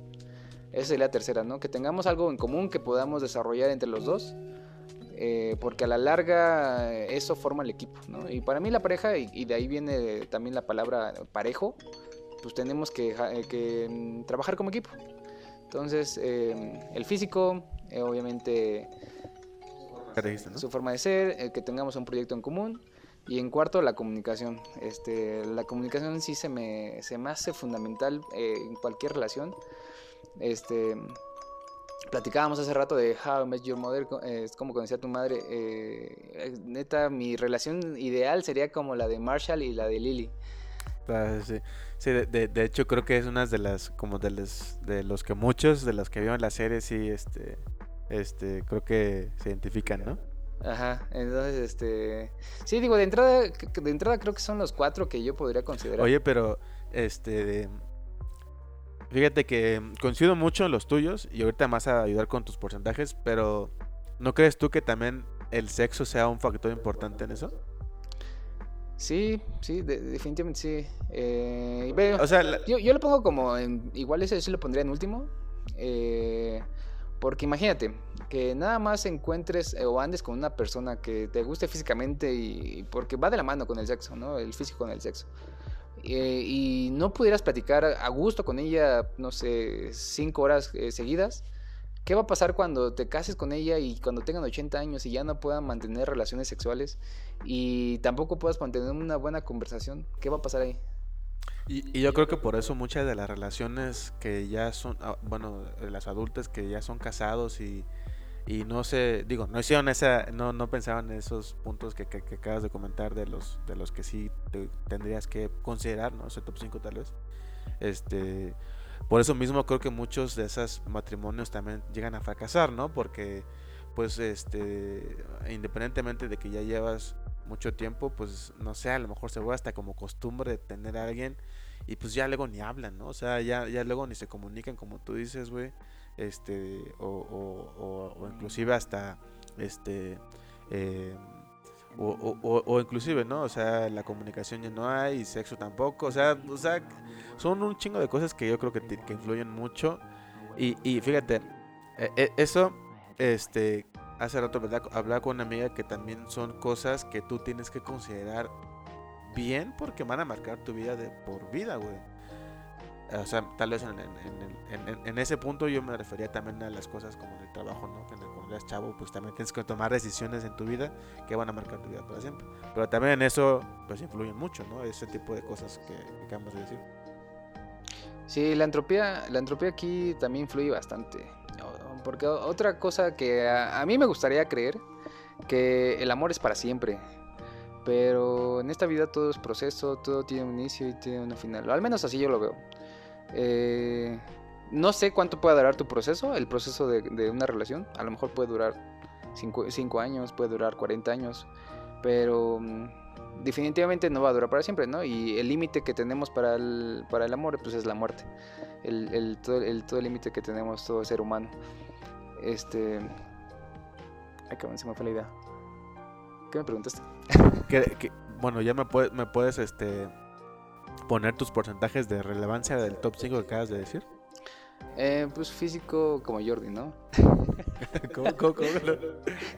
Esa es la tercera, ¿no? Que tengamos algo en común que podamos desarrollar entre los dos. Eh, porque a la larga eso forma el equipo, ¿no? Y para mí la pareja, y, de ahí viene también la palabra parejo, pues tenemos que, que mm, trabajar como equipo. Entonces, eh, el físico, eh, obviamente, su forma de ser, que tengamos un proyecto en común y en cuarto, la comunicación. Este, la comunicación sí se me, se me hace fundamental eh, en cualquier relación. Este, platicábamos hace rato de How I Met Your Mother, eh, como conocía a tu madre. Eh, neta, mi relación ideal sería como la de Marshall y la de Lily. Ah, sí, sí de, de, hecho creo que es una de las, como de los, de los que muchos de los que vieron la serie sí, este, este, creo que se identifican, ¿no? Ajá, entonces, este... Sí, digo, de entrada, de entrada creo que son los cuatro que yo podría considerar. Oye, pero, este... Fíjate que coincido mucho en los tuyos y ahorita más a ayudar con tus porcentajes, pero ¿no crees tú que también el sexo sea un factor importante en eso? Sí, sí, definitivamente sí. Eh, o sea, yo, yo, lo pongo como, en, igual ese sí lo pondría en último. Eh, porque imagínate que nada más encuentres eh, o andes con una persona que te guste físicamente y porque va de la mano con el sexo, ¿no? El físico con el sexo. Eh, y no pudieras platicar a gusto con ella, no sé, cinco horas eh, seguidas. ¿Qué va a pasar cuando te cases con ella y cuando tengan 80 años y ya no puedan mantener relaciones sexuales y tampoco puedas mantener una buena conversación? ¿Qué va a pasar ahí? Y, yo creo que por eso muchas de las relaciones que ya son, ah, bueno, las adultas que ya son casados y, y no sé, digo, no hicieron esa, no, no pensaban en esos puntos que, que, acabas de comentar de los, de los que sí tendrías que considerar, ¿no? Ese top 5 tal vez. Este, por eso mismo creo que muchos de esos matrimonios también llegan a fracasar, ¿no? Porque, pues, este, independientemente de que ya llevas mucho tiempo, pues no sé, a lo mejor se vuelve hasta como costumbre tener a alguien y pues ya luego ni hablan, ¿no? O sea, ya, ya luego ni se comunican como tú dices, güey. Este, o, o, inclusive hasta, este, eh, o, o, inclusive, ¿no? O sea, la comunicación ya no hay, sexo tampoco, o sea, o sea, son un chingo de cosas que yo creo que, influyen mucho. Y, y fíjate, e, e, eso, este, hace rato. Hablaba con una amiga que también son cosas que tú tienes que considerar bien porque van a marcar tu vida de por vida, güey. O sea, tal vez en, ese punto yo me refería también a las cosas como el trabajo, ¿no? Que cuando eres chavo, pues también tienes que tomar decisiones en tu vida que van a marcar tu vida para siempre. Pero también en eso, pues influyen mucho, ¿no? Ese tipo de cosas que, que acabamos de decir. Sí, la entropía, la entropía aquí también influye bastante. Porque otra cosa que a, mí me gustaría creer, que el amor es para siempre. Pero en esta vida todo es proceso, todo tiene un inicio y tiene un final. Al menos así yo lo veo. Eh, no sé cuánto puede durar tu proceso, el proceso de, una relación. A lo mejor puede durar 5 años, puede durar 40 años. Pero mm, definitivamente no va a durar para siempre, ¿no? Y el límite que tenemos para el, para el amor pues es la muerte. El, el, todo el límite que tenemos todo ser humano. Este. Ay, que se me fue la idea. ¿Qué me preguntaste? bueno, ya me, me puedes este poner tus porcentajes de relevancia del top 5 que acabas de decir. Eh, pues físico como Jordi, ¿no? ¿Cómo, cómo, cómo?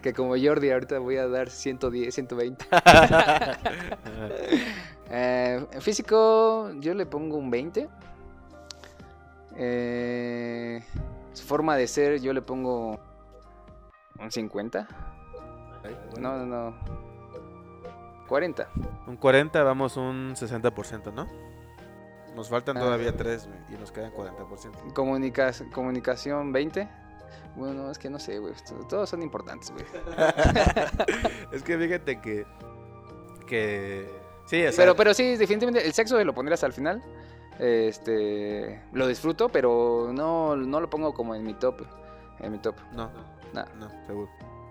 Que como Jordi ahorita voy a dar 110, 120. Eh, físico yo le pongo un 20. Eh, su forma de ser yo le pongo un 50. No, no, no. 40. Un 40, vamos un 60%, ¿no? Nos faltan Ah. todavía 3 y nos quedan 40%. Comunicas- comunicación 20. Bueno, es que no sé, güey. to- Todos son importantes, güey. es que fíjate que. que sí, o sea, Pero, pero sí, definitivamente el sexo lo pondrías al final. Este, lo disfruto, pero no, no lo pongo como en mi top. En mi top. No, Nah. no, seguro.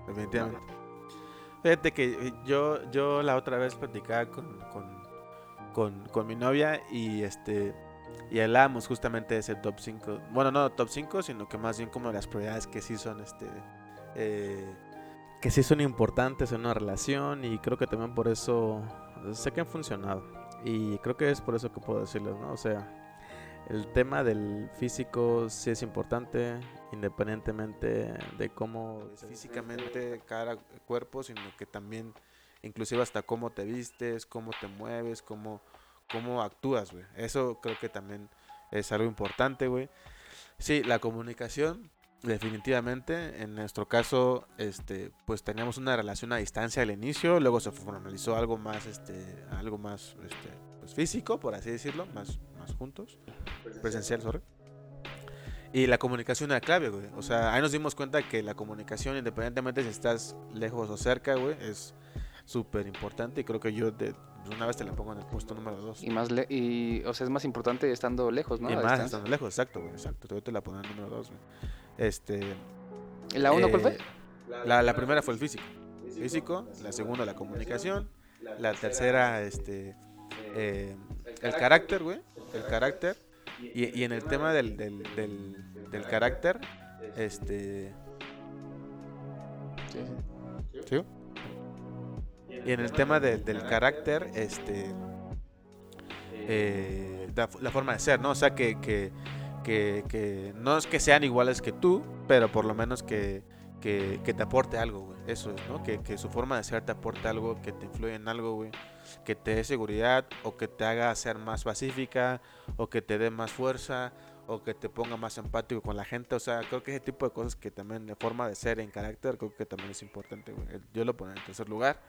Definitivamente. Fíjate que eh, yo, yo la otra vez platicaba con, con, con, con mi novia y este. Y hablábamos justamente de ese top 5. Bueno, no top 5, sino que más bien como las prioridades que sí son este. eh, que sí son importantes en una relación. Y creo que también por eso. Sé que han funcionado. Y creo que es por eso que puedo decirles, ¿no? O sea. El tema del físico sí es importante, independientemente de cómo es físicamente cada cuerpo, sino que también, inclusive hasta cómo te vistes, cómo te mueves, cómo, cómo actúas, güey. Eso creo que también es algo importante, güey. Sí, la comunicación, definitivamente. En nuestro caso, este, pues teníamos una relación a distancia al inicio, luego se formalizó algo más, este, algo más, este, pues físico, por así decirlo, más, más juntos presencial, sorry. Y la comunicación era clave, güey. O sea, ahí nos dimos cuenta que la comunicación, independientemente si estás lejos o cerca, güey, es súper importante. Y creo que yo de pues, una vez te la pongo en el puesto número dos. Y más le y, o sea, es más importante estando lejos, ¿no? y A más distancia. estando lejos, exacto, güey, exacto. Yo te la pongo en el número dos, güey. Este. ¿Y ¿La uno cuál fue? eh, La, la primera fue el físico. Físico, la segunda la comunicación, la tercera, este, eh, el carácter, güey, el carácter. Y, y en el tema del, del, del, del carácter, este, Sí, sí. ¿sí? Y en el tema del, del carácter, este, eh, la, la forma de ser, ¿no? O sea, que, que, que, que no es que sean iguales que tú, pero por lo menos que, que, te aporte algo, güey. Eso es, ¿no? Que, que su forma de ser te aporte algo, que te influye en algo, güey. Que te dé seguridad o que te haga ser más pacífica o que te dé más fuerza o que te ponga más empático con la gente. O sea, creo que ese tipo de cosas que también de forma de ser en carácter, creo que también es importante, güey. Yo lo pongo en tercer lugar.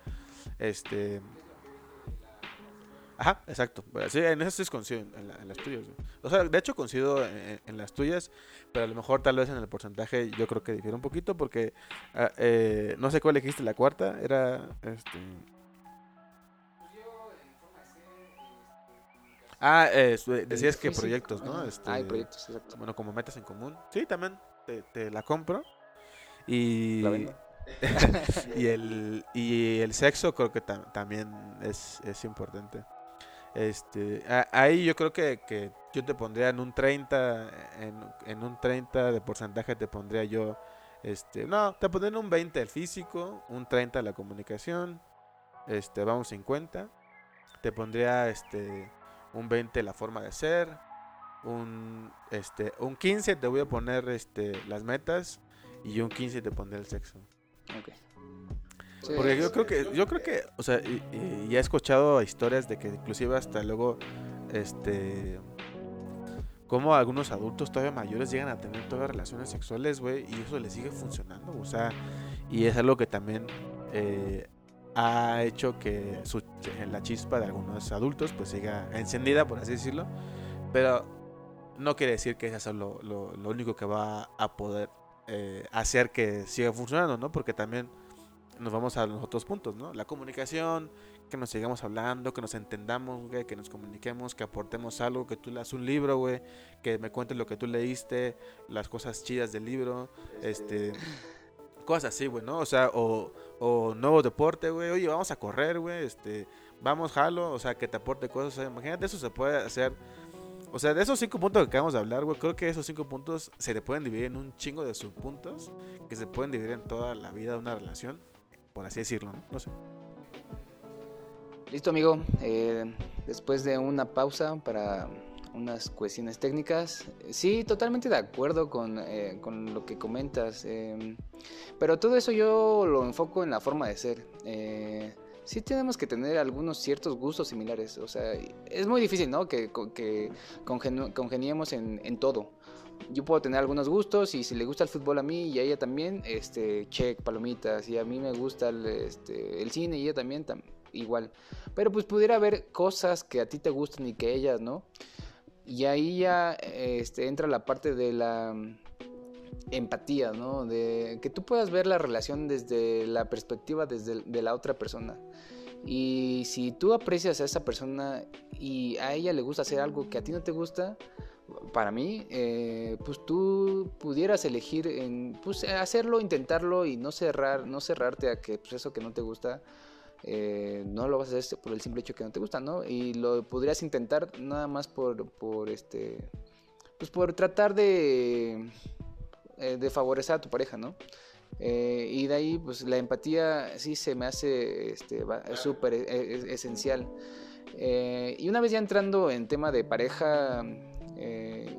Este... Ajá, exacto. Sí, en eso sí coincido en, la- en las tuyas. O sea, de hecho coincido en, en las tuyas, pero a lo mejor tal vez en el porcentaje yo creo que difiere un poquito porque ah, eh, no sé cuál elegiste la cuarta, era este Ah, eh, decías que proyectos, ¿no? Este, Ah, hay proyectos, exacto. Bueno, como metas en común. Sí, también te, te la compro. Y La vendo. y el y el sexo creo que tam- también es, es importante. Este, a- ahí yo creo que, que yo te pondría en un 30 en, en un 30 de porcentaje te pondría yo este, no, te pondría en un 20 el físico, un 30 la comunicación, este, vamos 50. Te pondría este un 20 la forma de ser, un este un 15 te voy a poner este las metas y un 15 te pondré el sexo. Ok. Sí, Porque yo creo que, yo creo que, o sea, y, y- y he escuchado historias de que inclusive hasta luego, este, como algunos adultos todavía mayores llegan a tener todas relaciones sexuales, güey, y eso les sigue funcionando, o sea, y es algo que también eh, ha hecho que su, la chispa de algunos adultos pues siga encendida, por así decirlo, pero no quiere decir que sea lo, lo- lo único que va a poder eh, hacer que siga funcionando, ¿no? Porque también nos vamos a los otros puntos, ¿no? La comunicación, que nos sigamos hablando, que nos entendamos, güey, que nos comuniquemos, que aportemos algo, que tú leas un libro, güey, que me cuentes lo que tú leíste, las cosas chidas del libro, este, cosas así, güey, ¿no? O sea, o, nuevo deporte, güey, oye, vamos a correr, güey, este, vamos, jalo, o sea, que te aporte cosas, o sea, imagínate, eso se puede hacer. O sea, de esos cinco puntos que acabamos de hablar, güey, creo que esos cinco puntos se le pueden dividir en un chingo de subpuntos que se pueden dividir en toda la vida de una relación, por así decirlo, ¿no? No sé. Listo, amigo. Eh, después de una pausa para unas cuestiones técnicas. Sí, totalmente de acuerdo con, eh, con lo que comentas. em, pero todo eso yo lo enfoco en la forma de ser. Eh, sí tenemos que tener algunos ciertos gustos similares. O sea, es muy difícil, ¿no? Que, que congeniemos en, en todo. Yo puedo tener algunos gustos y si le gusta el fútbol a mí y a ella también, este, check, palomitas. Y a mí me gusta el, este, cine y ella también, tam- igual. Pero pues pudiera haber cosas que a ti te gustan y que a ellas, ¿no? Y ahí ya este, entra la parte de la mm, empatía, ¿no? De que tú puedas ver la relación desde la perspectiva desde de la otra persona. Y si tú aprecias a esa persona y a ella le gusta hacer algo que a ti no te gusta, para mí, eh, pues tú pudieras elegir en, pues, hacerlo, intentarlo y no cerrar, no cerrarte a que pues, eso que no te gusta eh, no lo vas a hacer por el simple hecho que no te gusta, ¿no? Y lo podrías intentar nada más por, por este, pues por tratar de, eh, de favorecer a tu pareja, ¿no? Eh, y de ahí, pues la empatía sí se me hace este, súper e- e- esencial. Y una vez ya entrando en tema de pareja,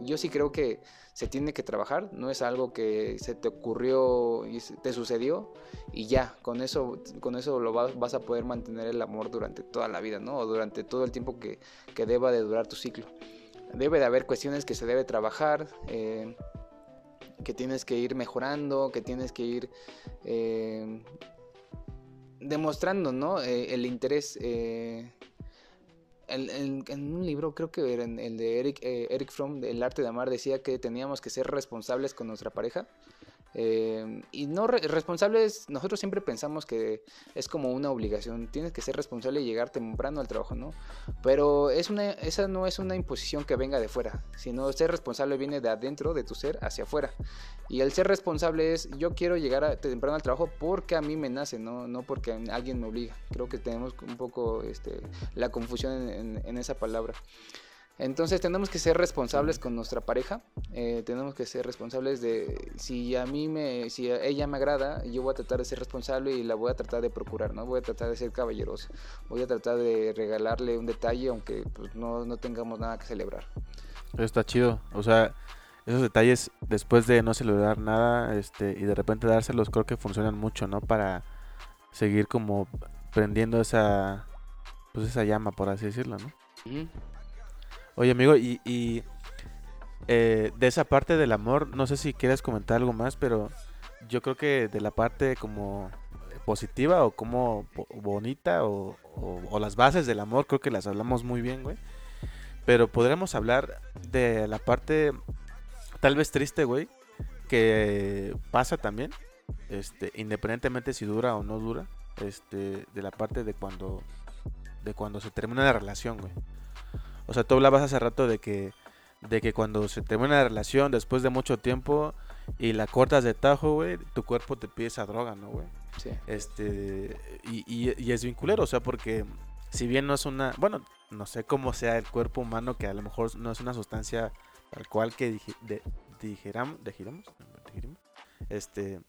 yo sí creo que se tiene que trabajar, no es algo que se te ocurrió y te sucedió y ya, con eso, con eso lo vas, a poder mantener el amor durante toda la vida, ¿no? O durante todo el tiempo que, que deba de durar tu ciclo. Debe de haber cuestiones que se debe trabajar, eh, que tienes que ir mejorando, que tienes que ir eh, demostrando, ¿no? Eh, el interés. El- el- en un libro, creo que era en el de Eric, eh, Eric Fromm, El arte de amar, decía que teníamos que ser responsables con nuestra pareja. Eh, y no re- responsables, nosotros siempre pensamos que es como una obligación, tienes que ser responsable y llegar temprano al trabajo, ¿no? Pero es una, esa no es una imposición que venga de fuera, sino ser responsable viene de adentro de tu ser hacia afuera. Y el ser responsable es yo quiero llegar a- temprano al trabajo porque a mí me nace, no, no porque alguien me obliga. Creo que tenemos un poco este, la confusión en, en- en esa palabra. Entonces tenemos que ser responsables con nuestra pareja, eh, tenemos que ser responsables de si a mí me, si a ella me agrada, yo voy a tratar de ser responsable y la voy a tratar de procurar, ¿no? Voy a tratar de ser caballeroso, voy a tratar de regalarle un detalle aunque pues, no, no tengamos nada que celebrar. Eso está chido. O sea, esos detalles después de no celebrar nada este, y de repente dárselos creo que funcionan mucho, ¿no? Para seguir como prendiendo esa, pues esa llama, por así decirlo, ¿no? Oye, amigo, y, y, eh, de esa parte del amor, no sé si quieres comentar algo más, pero yo creo que de la parte como positiva o como bo- bonita o, o- o las bases del amor, creo que las hablamos muy bien, güey. Pero podremos hablar de la parte tal vez triste, güey, que pasa también, este, independientemente si dura o no dura, este, de la parte de cuando, de cuando se termina la relación, güey. O sea, tú hablabas hace rato de que, de que cuando se termina la relación después de mucho tiempo y la cortas de tajo, güey, tu cuerpo te pide esa droga, ¿no, güey? Sí. Este, y, y, y es bien culero, o sea, porque si bien no es una, bueno, no sé cómo sea el cuerpo humano, que a lo mejor no es una sustancia tal cual que digeramos, este,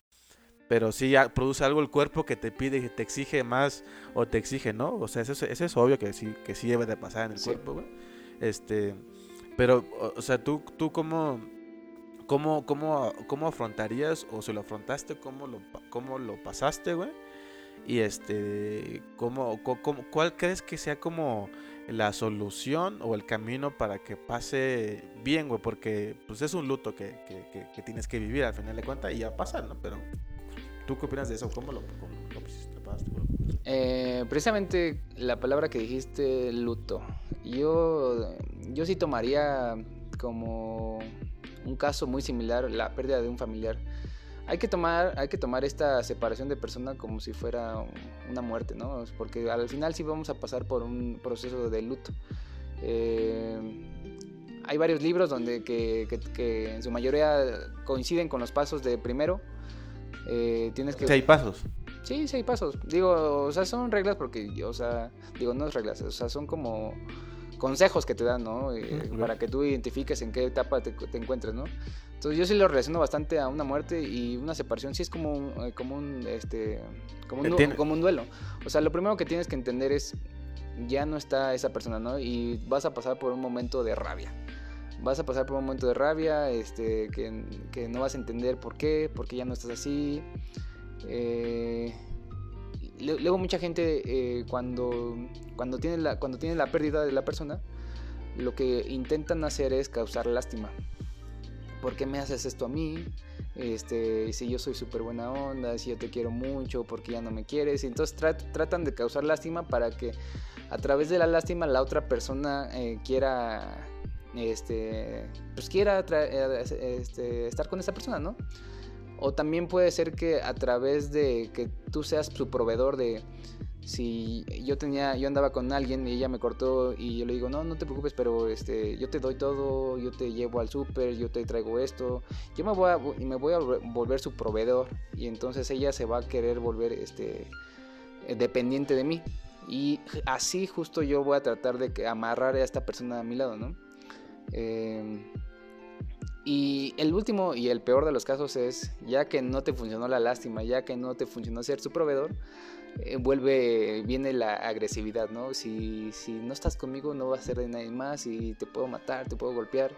pero sí produce algo el cuerpo que te pide, que te exige más o te exige, ¿no? O sea, eso, es- eso es obvio que sí, que sí debe de pasar en el Sí. cuerpo, güey. Este, pero, o, sea, tú, tú cómo, cómo, cómo, cómo afrontarías o si lo afrontaste, cómo lo, cómo lo pasaste, güey. Y este, ¿cómo, cómo- ¿cuál crees que sea como la solución o el camino para que pase bien, güey? Porque pues es un luto que, que, que- tienes que vivir al final de cuentas y ya pasa, ¿no? Pero, ¿tú qué opinas de eso? ¿Cómo lo, cómo lo? ¿Lo pasaste, güey? Eh, precisamente la palabra que dijiste, luto. Yo, yo sí tomaría como un caso muy similar la pérdida de un familiar. Hay que tomar, hay que tomar esta separación de persona como si fuera una muerte, ¿no? Porque al final sí vamos a pasar por un proceso de luto. Eh, hay varios libros donde que, que- que en su mayoría coinciden con los pasos de primero. Eh, tienes que Seis pasos. Sí, sí hay pasos. Digo, o sea, son reglas porque, yo, o sea, digo, no es reglas, o sea, son como consejos que te dan, ¿no? Eh. Para que tú identifiques en qué etapa te, te encuentres, ¿no? Entonces yo sí lo relaciono bastante a una muerte y una separación, sí es como un, eh, como un, este, como un, como un duelo. O sea, lo primero que tienes que entender es, ya no está esa persona, ¿no? Y vas a pasar por un momento de rabia. vas a pasar por un momento de rabia, este, que, no vas a entender por qué, por qué ya no estás así. Eh, luego mucha gente eh, cuando, cuando, tiene la, cuando tiene la pérdida de la persona, lo que intentan hacer es causar lástima. ¿Por qué me haces esto a mí? Este, si yo soy súper buena onda, si yo te quiero mucho, porque ya no me quieres. Y entonces tratan de causar lástima para que a través de la lástima la otra persona eh, quiera, este, pues quiera eh, este, estar con esa persona, ¿no? O también puede ser que a través de que tú seas su proveedor de si yo tenía yo andaba con alguien y ella me cortó y yo le digo no no te preocupes pero este yo te doy todo yo te llevo al súper yo te traigo esto yo me voy a me voy a volver su proveedor y entonces ella se va a querer volver este dependiente de mí. Y así justo yo voy a tratar de amarrar a esta persona a mi lado no em, y el último y el peor de los casos es ya que no te funcionó la lástima ya que no te funcionó ser su proveedor eh, vuelve, viene la agresividad, ¿no? Si, si no estás conmigo no va a ser de nadie más y te puedo matar, te puedo golpear.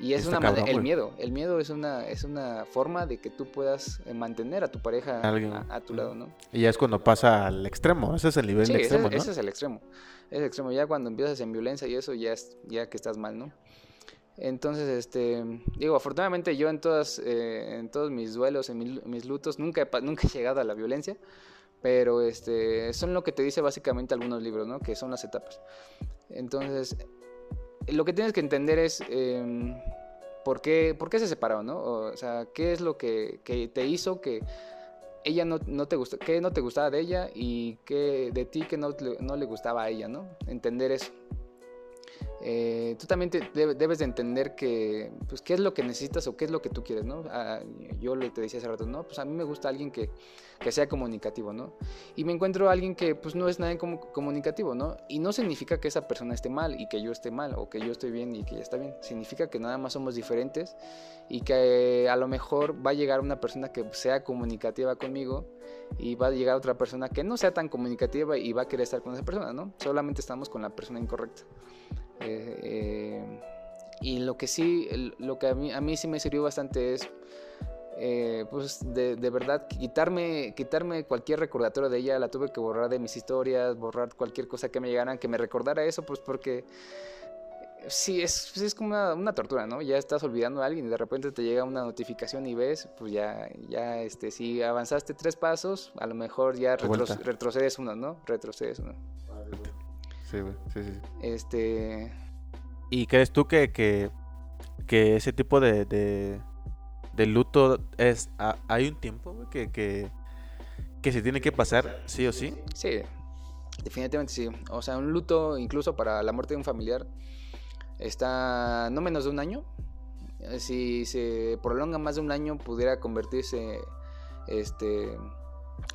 Y es una manera, el miedo, el miedo es una, es una forma de que tú puedas eh, mantener a tu pareja a, tu lado, ¿no? Y ya es cuando pasa al extremo, ese es el nivel extremo, ese, ese es el extremo, es el extremo, ya cuando empiezas en violencia y eso ya es, ya que estás mal, ¿no? Entonces, este, digo, afortunadamente yo en todas, eh, en todos mis duelos, en mis, lutos, nunca nunca he llegado a la violencia, pero este, son lo que te dice básicamente algunos libros, ¿no? Que son las etapas. Entonces, lo que tienes que entender es em, ¿por, qué, por qué se separaron, ¿no? O sea, qué es lo que, te hizo que ella no, te gusta, qué no te gustaba de ella y qué de ti que no, no le gustaba a ella, ¿no? Entender eso. Eh, tú también debes de entender que, pues, qué es lo que necesitas o qué es lo que tú quieres, ¿no? Ah, yo le te decía hace rato, no, pues a mí me gusta alguien que, que sea comunicativo, ¿no? Y me encuentro a alguien que, pues, no es nada como comunicativo, ¿no? Y no significa que esa persona esté mal y que yo esté mal o que yo estoy bien y que ella está bien. Significa que nada más somos diferentes y que a lo mejor va a llegar una persona que sea comunicativa conmigo y va a llegar otra persona que no sea tan comunicativa y va a querer estar con esa persona, ¿no? Solamente estamos con la persona incorrecta. Eh, eh, y lo que sí, lo que a mí, a mí sí me sirvió bastante es, eh, pues de, de, verdad, quitarme, quitarme cualquier recordatorio de ella, la tuve que borrar de mis historias, borrar cualquier cosa que me llegaran, que me recordara eso, pues porque sí, es, pues, es como una, una, tortura, ¿no? Ya estás olvidando a alguien y de repente te llega una notificación y ves, pues ya, ya, este, si avanzaste tres pasos, a lo mejor ya retrocedes uno, ¿no? Retrocedes uno. Sí, Sí, sí. Este. ¿Y crees tú que, que, que ese tipo de, de, luto es. hay un tiempo que, que, que se tiene que pasar, sí o sí? Sí, definitivamente sí. O sea, un luto, incluso para la muerte de un familiar, está no menos de un año. Si se prolonga más de un año, pudiera convertirse este,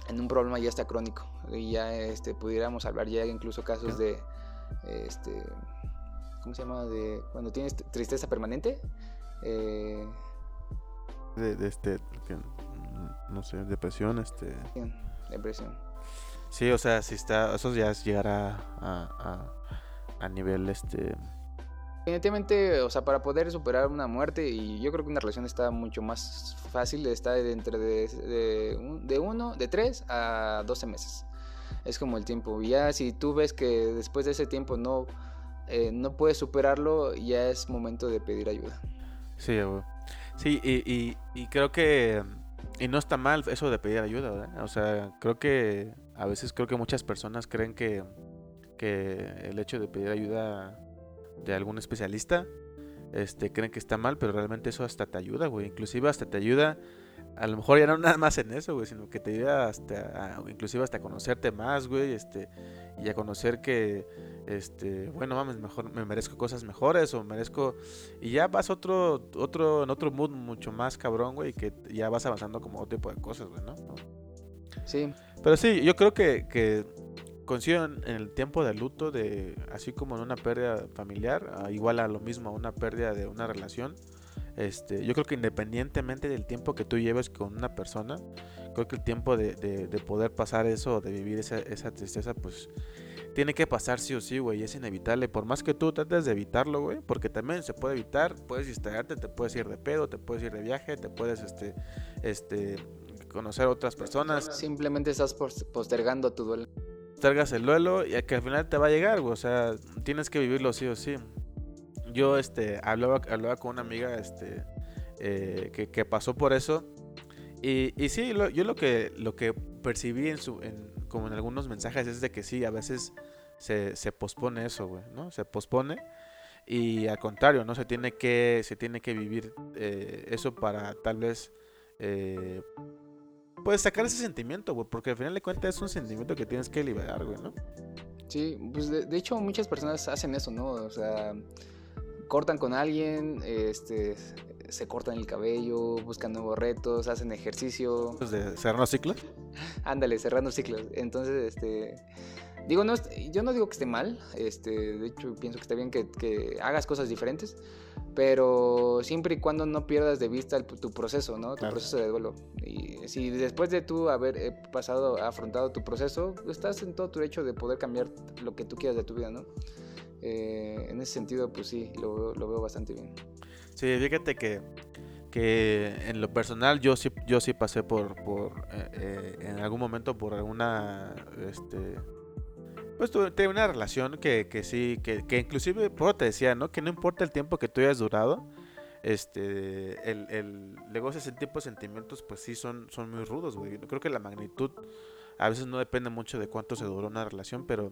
en un problema ya está crónico y ya este, pudiéramos hablar ya incluso casos de este ¿cómo se llama? de cuando tienes tristeza permanente eh, de, este no sé depresión este. Depresión. Sí o sea si está eso ya es llegar a, a, a nivel este Definitivamente, o sea, para poder superar una muerte, y yo creo que una relación está mucho más fácil, está entre de, uno, de tres a doce meses. Es como el tiempo. Y ya si tú ves que después de ese tiempo no, eh, no puedes superarlo, ya es momento de pedir ayuda. Sí, sí y, y, creo que... Y no está mal eso de pedir ayuda, ¿verdad? O sea, creo que a veces creo que muchas personas creen que, que el hecho de pedir ayuda de algún especialista, este, creen que está mal, pero realmente eso hasta te ayuda, güey. Inclusive hasta te ayuda, a lo mejor ya no nada más en eso, güey, sino que te ayuda hasta, a, inclusive hasta conocerte más, güey, este, y a conocer que, este, bueno, mames, mejor me merezco cosas mejores o merezco, y ya vas otro, otro, en otro mood mucho más cabrón, güey, que ya vas avanzando como otro tipo de cosas, güey, ¿no? Sí. Pero sí, yo creo que, que coincido en, el tiempo de luto, de así como en una pérdida familiar, igual a lo mismo, una pérdida de una relación. Este, yo creo que independientemente del tiempo que tú lleves con una persona, creo que el tiempo de, poder pasar eso, de vivir esa, esa tristeza, pues tiene que pasar sí o sí, güey, es inevitable. Por más que tú trates de evitarlo, güey, porque también se puede evitar, puedes distraerte, te puedes ir de pedo, te puedes ir de viaje, te puedes, este, este, conocer a otras personas. Simplemente estás postergando tu duelo. Postergas el duelo y que al final te va a llegar, güey, o sea, tienes que vivirlo sí o sí. Yo, este, hablaba, hablaba con una amiga, este, eh, que, que, pasó por eso. Y, y sí, yo lo que, lo que percibí en su, en, como en algunos mensajes es de que sí, a veces se, se pospone eso, güey, ¿no? Se pospone y al contrario, ¿no? Se tiene que, se tiene que vivir eh, eso para tal vez, eh, pues sacar ese sentimiento, güey, porque al final de cuentas es un sentimiento que tienes que liberar, güey, ¿no? Sí, pues de, de hecho muchas personas hacen eso, ¿no? O sea, cortan con alguien, este, se cortan el cabello, buscan nuevos retos, hacen ejercicio. Pues ¿De cerrando ciclos? Ándale, cerrando ciclos. Entonces, este. Digo, no, yo no digo que esté mal, este, de hecho pienso que está bien que, que hagas cosas diferentes, pero siempre y cuando no pierdas de vista tu proceso, ¿no? Tu proceso de duelo. Y si después de tú haber eh, pasado, afrontado tu proceso, estás en todo tu derecho de poder cambiar lo que tú quieras de tu vida, ¿no? Eh, en ese sentido, pues sí, lo, lo veo bastante bien. Sí, fíjate que, que en lo personal yo sí, yo sí pasé por, por eh, eh, en algún momento por alguna, este, pues tuve, una relación que, que sí, que, que inclusive, por te decía, ¿no? Que no importa el tiempo que tú hayas durado, este, el, el, luego ese tipo de sentimientos, pues sí son, son muy rudos, güey. Creo que la magnitud a veces no depende mucho de cuánto se duró una relación, pero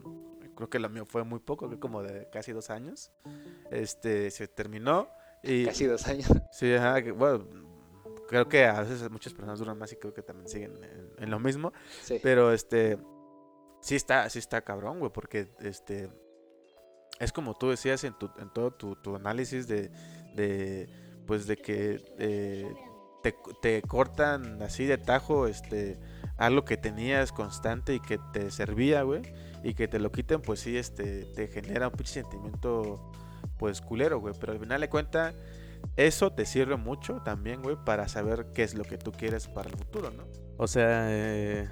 creo que la mía fue muy poco, como de casi dos años. Este, se terminó Casi dos años. Sí, bueno, creo que a veces muchas personas duran más y creo que también siguen en, lo mismo. Pero este, sí está, sí está cabrón, güey, porque este, es como tú decías en, tu, todo tu, análisis de, pues de que eh, te, te, cortan así de tajo, este, algo que tenías constante y que te servía, güey, y que te lo quiten, pues sí, este, te genera un pinche sentimiento pues culero, güey. Pero al final de cuentas, eso te sirve mucho también, güey, para saber qué es lo que tú quieres para el futuro, ¿no? O sea, eh,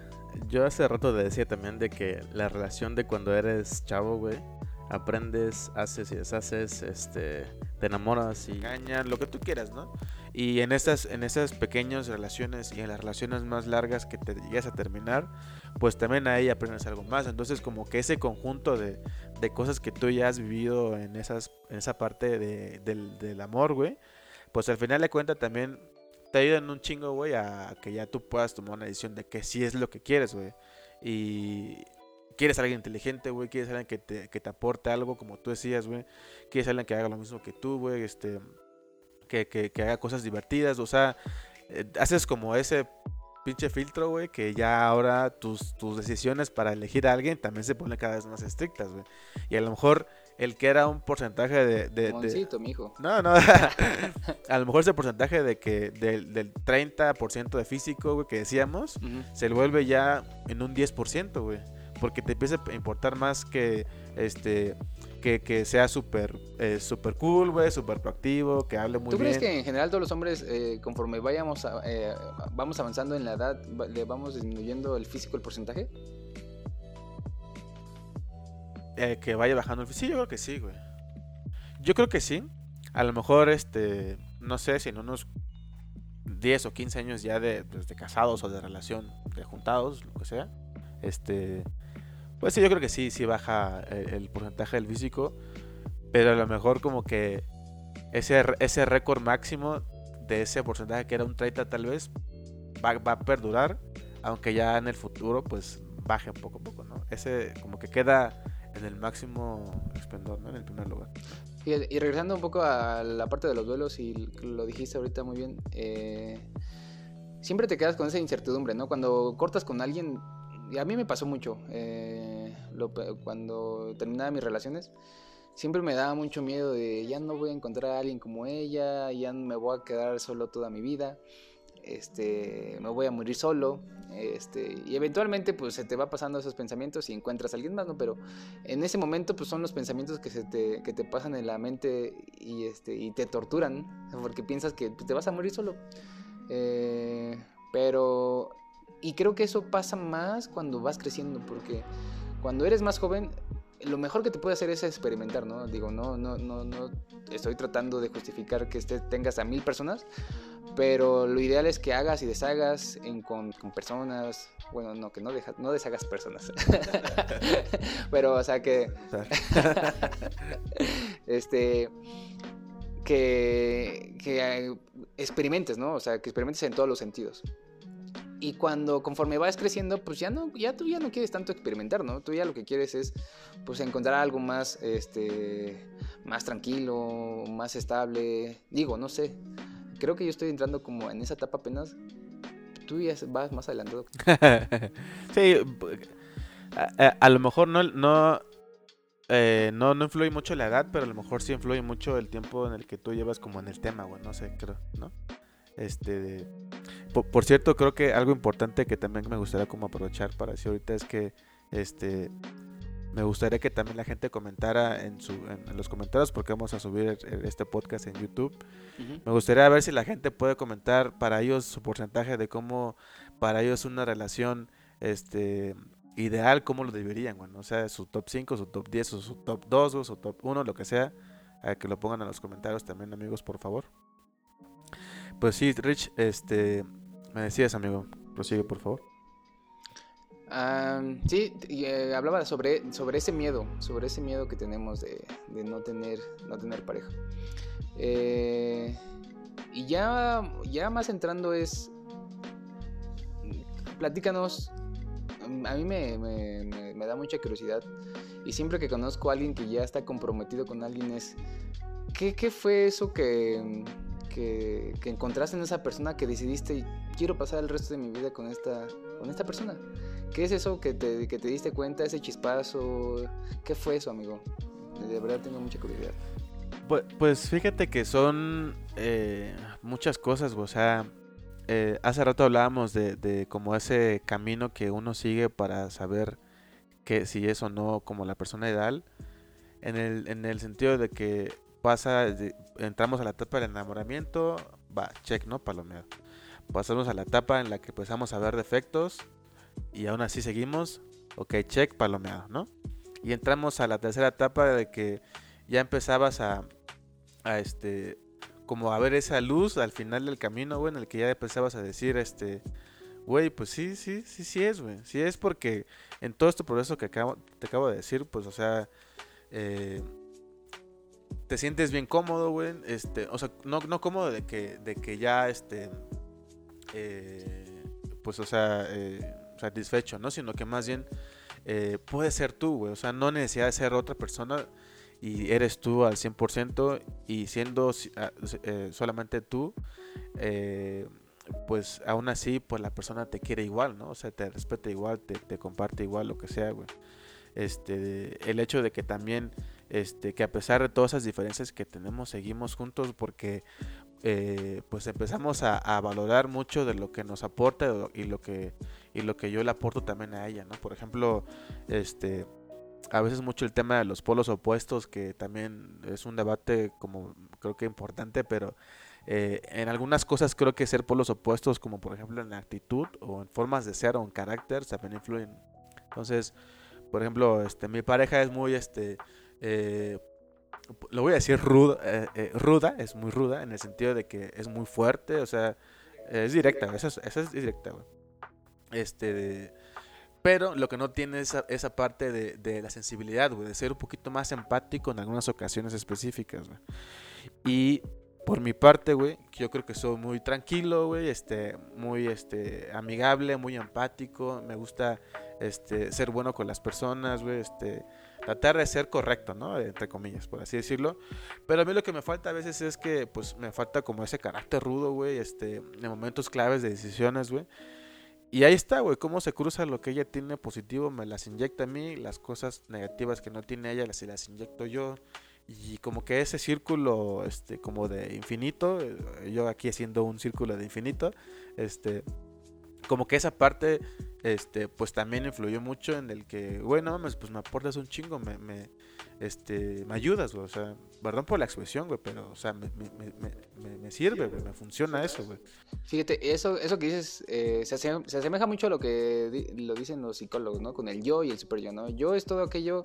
yo hace rato te decía también de que la relación de cuando eres chavo, güey, aprendes, haces y deshaces, este, te enamoras y engañan, lo que tú quieras, ¿no? Y en esas, en esas pequeñas relaciones y en las relaciones más largas que te llegas a terminar, pues también ahí aprendes algo más. Entonces como que ese conjunto de, de cosas que tú ya has vivido en, esas, en esa parte de, del, del amor, güey, pues al final de cuentas también te ayudan un chingo, güey, a que ya tú puedas tomar una decisión de que sí es lo que quieres, güey. Y quieres a alguien inteligente, güey, quieres a alguien que te, que te aporte algo, como tú decías, güey. Quieres a alguien que haga lo mismo que tú, güey, este, que, que, que haga cosas divertidas, o sea, eh, haces como ese pinche filtro, güey, que ya ahora tus, tus decisiones para elegir a alguien también se ponen cada vez más estrictas, güey. Y a lo mejor el que era un porcentaje de... de, de... mijo. No, no. a lo mejor ese porcentaje de que del, del 30% de físico, güey, que decíamos, se vuelve ya en un 10%, güey. Porque te empieza a importar más que este que, sea súper eh, super cool, güey, súper proactivo, que hable muy bien. ¿Tú crees que en general todos los hombres, eh, conforme vayamos eh, vamos avanzando en la edad, le vamos disminuyendo el físico, el porcentaje? Que vaya bajando el sí, yo creo que sí, güey. Yo creo que sí. A lo mejor, este, no sé, si en unos 10 o 15 años ya de, pues, de casados o de relación, de juntados, lo que sea, este pues sí, yo creo que sí, sí baja el, porcentaje del físico. Pero a lo mejor como que ese, ese récord máximo de ese porcentaje que era un 30 tal vez va, va, a perdurar. Aunque ya en el futuro pues baje un poco a poco, ¿no? Ese como que queda en el máximo esplendor, ¿no? En el primer lugar. Y, regresando un poco a la parte de los duelos, y lo dijiste ahorita muy bien, eh, siempre te quedas con esa incertidumbre, ¿no? Cuando cortas con alguien, y a mí me pasó mucho eh, cuando terminaba mis relaciones. Siempre me daba mucho miedo de ya no voy a encontrar a alguien como ella, ya me voy a quedar solo toda mi vida, este, me voy a morir solo, este, y eventualmente pues se te va pasando esos pensamientos y encuentras a alguien más, ¿no? Pero en ese momento pues son los pensamientos que, se te, que te pasan en la mente y, este, y te torturan, porque piensas que te vas a morir solo. Eh, pero y creo que eso pasa más cuando vas creciendo, porque cuando eres más joven, lo mejor que te puede hacer es experimentar, ¿no? Digo, no, no, no, no estoy tratando de justificar que este, tengas a mil personas, pero lo ideal es que hagas y deshagas con, personas, bueno, no, que no, no deshagas personas, pero, o sea, que, este, que, que experimentes, ¿no? O sea, que experimentes en todos los sentidos. Y cuando conforme vas creciendo, pues ya no, ya tú ya no quieres tanto experimentar, ¿no? Tú ya lo que quieres es pues encontrar algo más, este, más tranquilo, más estable. Digo, no sé. Creo que yo estoy entrando como en esa etapa apenas. Tú ya vas más adelantado. sí, a, lo mejor no, no, eh, no, no influye mucho la edad, pero a lo mejor sí influye mucho el tiempo en el que tú llevas como en el tema, güey. No sé, creo, ¿no? Este, por, cierto, creo que algo importante que también me gustaría como aprovechar para decir ahorita es que este me gustaría que también la gente comentara en, su, en, los comentarios porque vamos a subir este podcast en YouTube. Me gustaría ver si la gente puede comentar para ellos su porcentaje de cómo para ellos una relación este ideal, cómo lo deberían, bueno, o sea, su top 5, su top 10, o su top 2, o su top 1, lo que sea, a que lo pongan en los comentarios también, amigos, por favor. Pues sí, Rich, este, me decías, amigo, prosigue, por favor. Sí, eh, hablaba sobre, sobre ese miedo, sobre ese miedo que tenemos de, no, tener, no tener pareja. Eh, y ya, ya más entrando es, platícanos, a mí me, me, da mucha curiosidad y siempre que conozco a alguien que ya está comprometido con alguien es, ¿qué, qué fue eso que que, encontraste en esa persona que decidiste, quiero pasar el resto de mi vida con esta, con esta persona? ¿Qué es eso que te, que te diste cuenta, ese chispazo? ¿Qué fue eso, amigo? De verdad tengo mucha curiosidad. Pues, pues fíjate que son eh, muchas cosas, o sea, eh, hace rato hablábamos de, de, como ese camino que uno sigue para saber que si es o no como la persona ideal, en el, en el sentido de que pasa, entramos a la etapa del enamoramiento, va, check, ¿no? Palomeo. Pasamos a la etapa en la que empezamos a ver defectos y aún así seguimos, ok, check, palomeado, ¿no? Y entramos a la tercera etapa de que ya empezabas a, a este, como a ver esa luz al final del camino, güey, en el que ya empezabas a decir, este, güey, pues sí, sí, sí, sí es, güey. Sí es porque en todo este proceso que te acabo de decir, pues, o sea, eh, te sientes bien cómodo, güey. Este, o sea, no, no cómodo de que, de que ya, este, eh, pues, o sea, eh, satisfecho, ¿no? Sino que más bien eh, puedes ser tú, güey. O sea, no necesidad de ser otra persona y eres tú al 100% y siendo ah, solamente tú, pues aún así, pues la persona te quiere igual, ¿no? O sea, te respeta igual, te, te comparte igual, lo que sea, güey. Este, el hecho de que también este, que a pesar de todas esas diferencias que tenemos, seguimos juntos porque eh, pues empezamos a, valorar mucho de lo que nos aporta y lo que, y lo que yo le aporto también a ella, ¿no? Por ejemplo, este, a veces mucho el tema de los polos opuestos, que también es un debate como creo que importante, pero eh, en algunas cosas creo que ser polos opuestos, como por ejemplo en la actitud o en formas de ser o en carácter, también influyen. Entonces, por ejemplo, este, mi pareja es muy, este, eh, lo voy a decir ruda, eh, eh, ruda, es muy ruda en el sentido de que es muy fuerte, o sea, es directa, esa es, directa, Este, pero lo que no tiene es esa, parte de, la sensibilidad, de ser un poquito más empático en algunas ocasiones específicas, Y por mi parte, güey, yo creo que soy muy tranquilo, güey, este, muy, este, amigable, muy empático, me gusta, este, ser bueno con las personas, güey, este, tratar de ser correcto, ¿no? Entre comillas, por así decirlo. Pero a mí lo que me falta a veces es que, pues, me falta como ese carácter rudo, güey, este, en momentos claves de decisiones, güey. Y ahí está, güey, cómo se cruza lo que ella tiene positivo, me las inyecta a mí, las cosas negativas que no tiene ella, las, las inyecto yo. Y como que ese círculo, este, como de infinito, eh, yo aquí haciendo un círculo de infinito, este, como que esa parte, este, pues también influyó mucho en el que, bueno, pues me aportas un chingo, me, me, este, me ayudas, güey. O sea, perdón por la expresión, güey, pero, o sea, me, me, sirve, güey, me funciona eso, güey. Fíjate, eso, eso que dices eh, se, se, asemeja mucho a lo que lo dicen los psicólogos, ¿no? Con el yo y el super yo, ¿no? Yo es todo aquello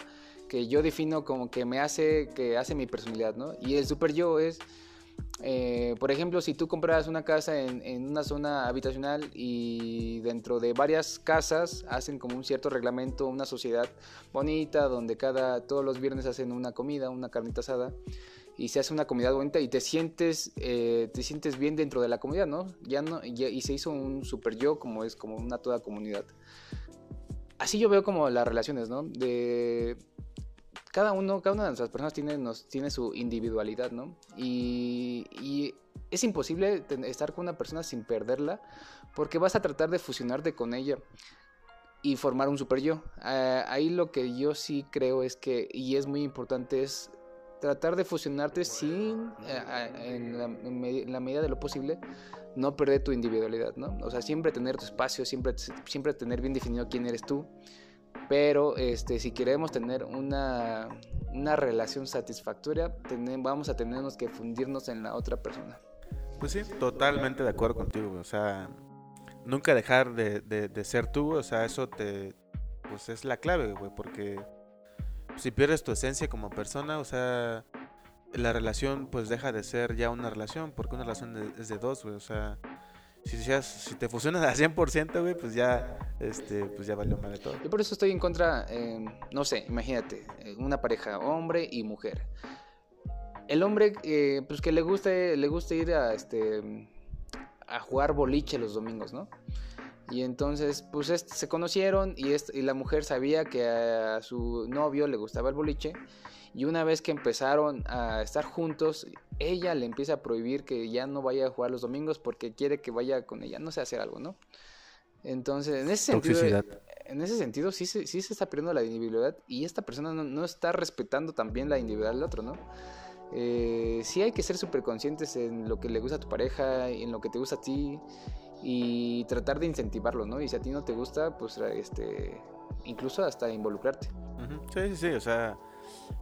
que yo defino como que me hace, que hace mi personalidad, ¿no? Y el super yo es eh, por ejemplo, si tú compras una casa en, una zona habitacional y dentro de varias casas hacen como un cierto reglamento, una sociedad bonita donde cada todos los viernes hacen una comida, una carnita asada y se hace una comunidad bonita y te sientes eh, te sientes bien dentro de la comunidad, ¿no? Y se hizo un super yo como es como una toda comunidad. Así yo veo como las relaciones, ¿no? De cada uno, cada una de nuestras personas tiene, nos, tiene su individualidad, ¿no? Y, es imposible estar con una persona sin perderla porque vas a tratar de fusionarte con ella y formar un super yo. Ah, ahí lo que yo sí creo es que, y es muy importante, es tratar de fusionarte sin, en, la, en, la, medida de lo posible, no perder tu individualidad, ¿no? O sea, siempre tener tu espacio, siempre, siempre tener bien definido quién eres tú pero este, si queremos tener una, una relación satisfactoria, vamos a tenernos que fundirnos en la otra persona. Pues sí, totalmente de acuerdo contigo, o sea, nunca dejar de, de, ser tú, o sea, eso te, pues es la clave, güey, porque si pierdes tu esencia como persona, o sea, la relación pues deja de ser ya una relación, porque una relación es de dos, güey, o sea, si, si te fusionas al 100%, güey, pues ya, este, pues ya valió mal de todo. Yo por eso estoy en contra, em, no sé, imagínate, eh, una pareja, hombre y mujer. El hombre, eh, pues que le guste, le gusta ir a, este, a jugar boliche los domingos, ¿no? Y entonces, pues se conocieron y, y la mujer sabía que a su novio le gustaba el boliche y una vez que empezaron a estar juntos, ella le empieza a prohibir que ya no vaya a jugar los domingos porque quiere que vaya con ella, no sé, hacer algo, ¿no? Entonces, en ese sentido, en ese sentido sí, sí, se está perdiendo la individualidad y esta persona no, está respetando también la individualidad del otro, ¿no? Eh, sí hay que ser súper conscientes en lo que le gusta a tu pareja, en lo que te gusta a ti y tratar de incentivarlo, ¿no? Y si a ti no te gusta, pues este, incluso hasta involucrarte. Sí, sí, sí, o sea,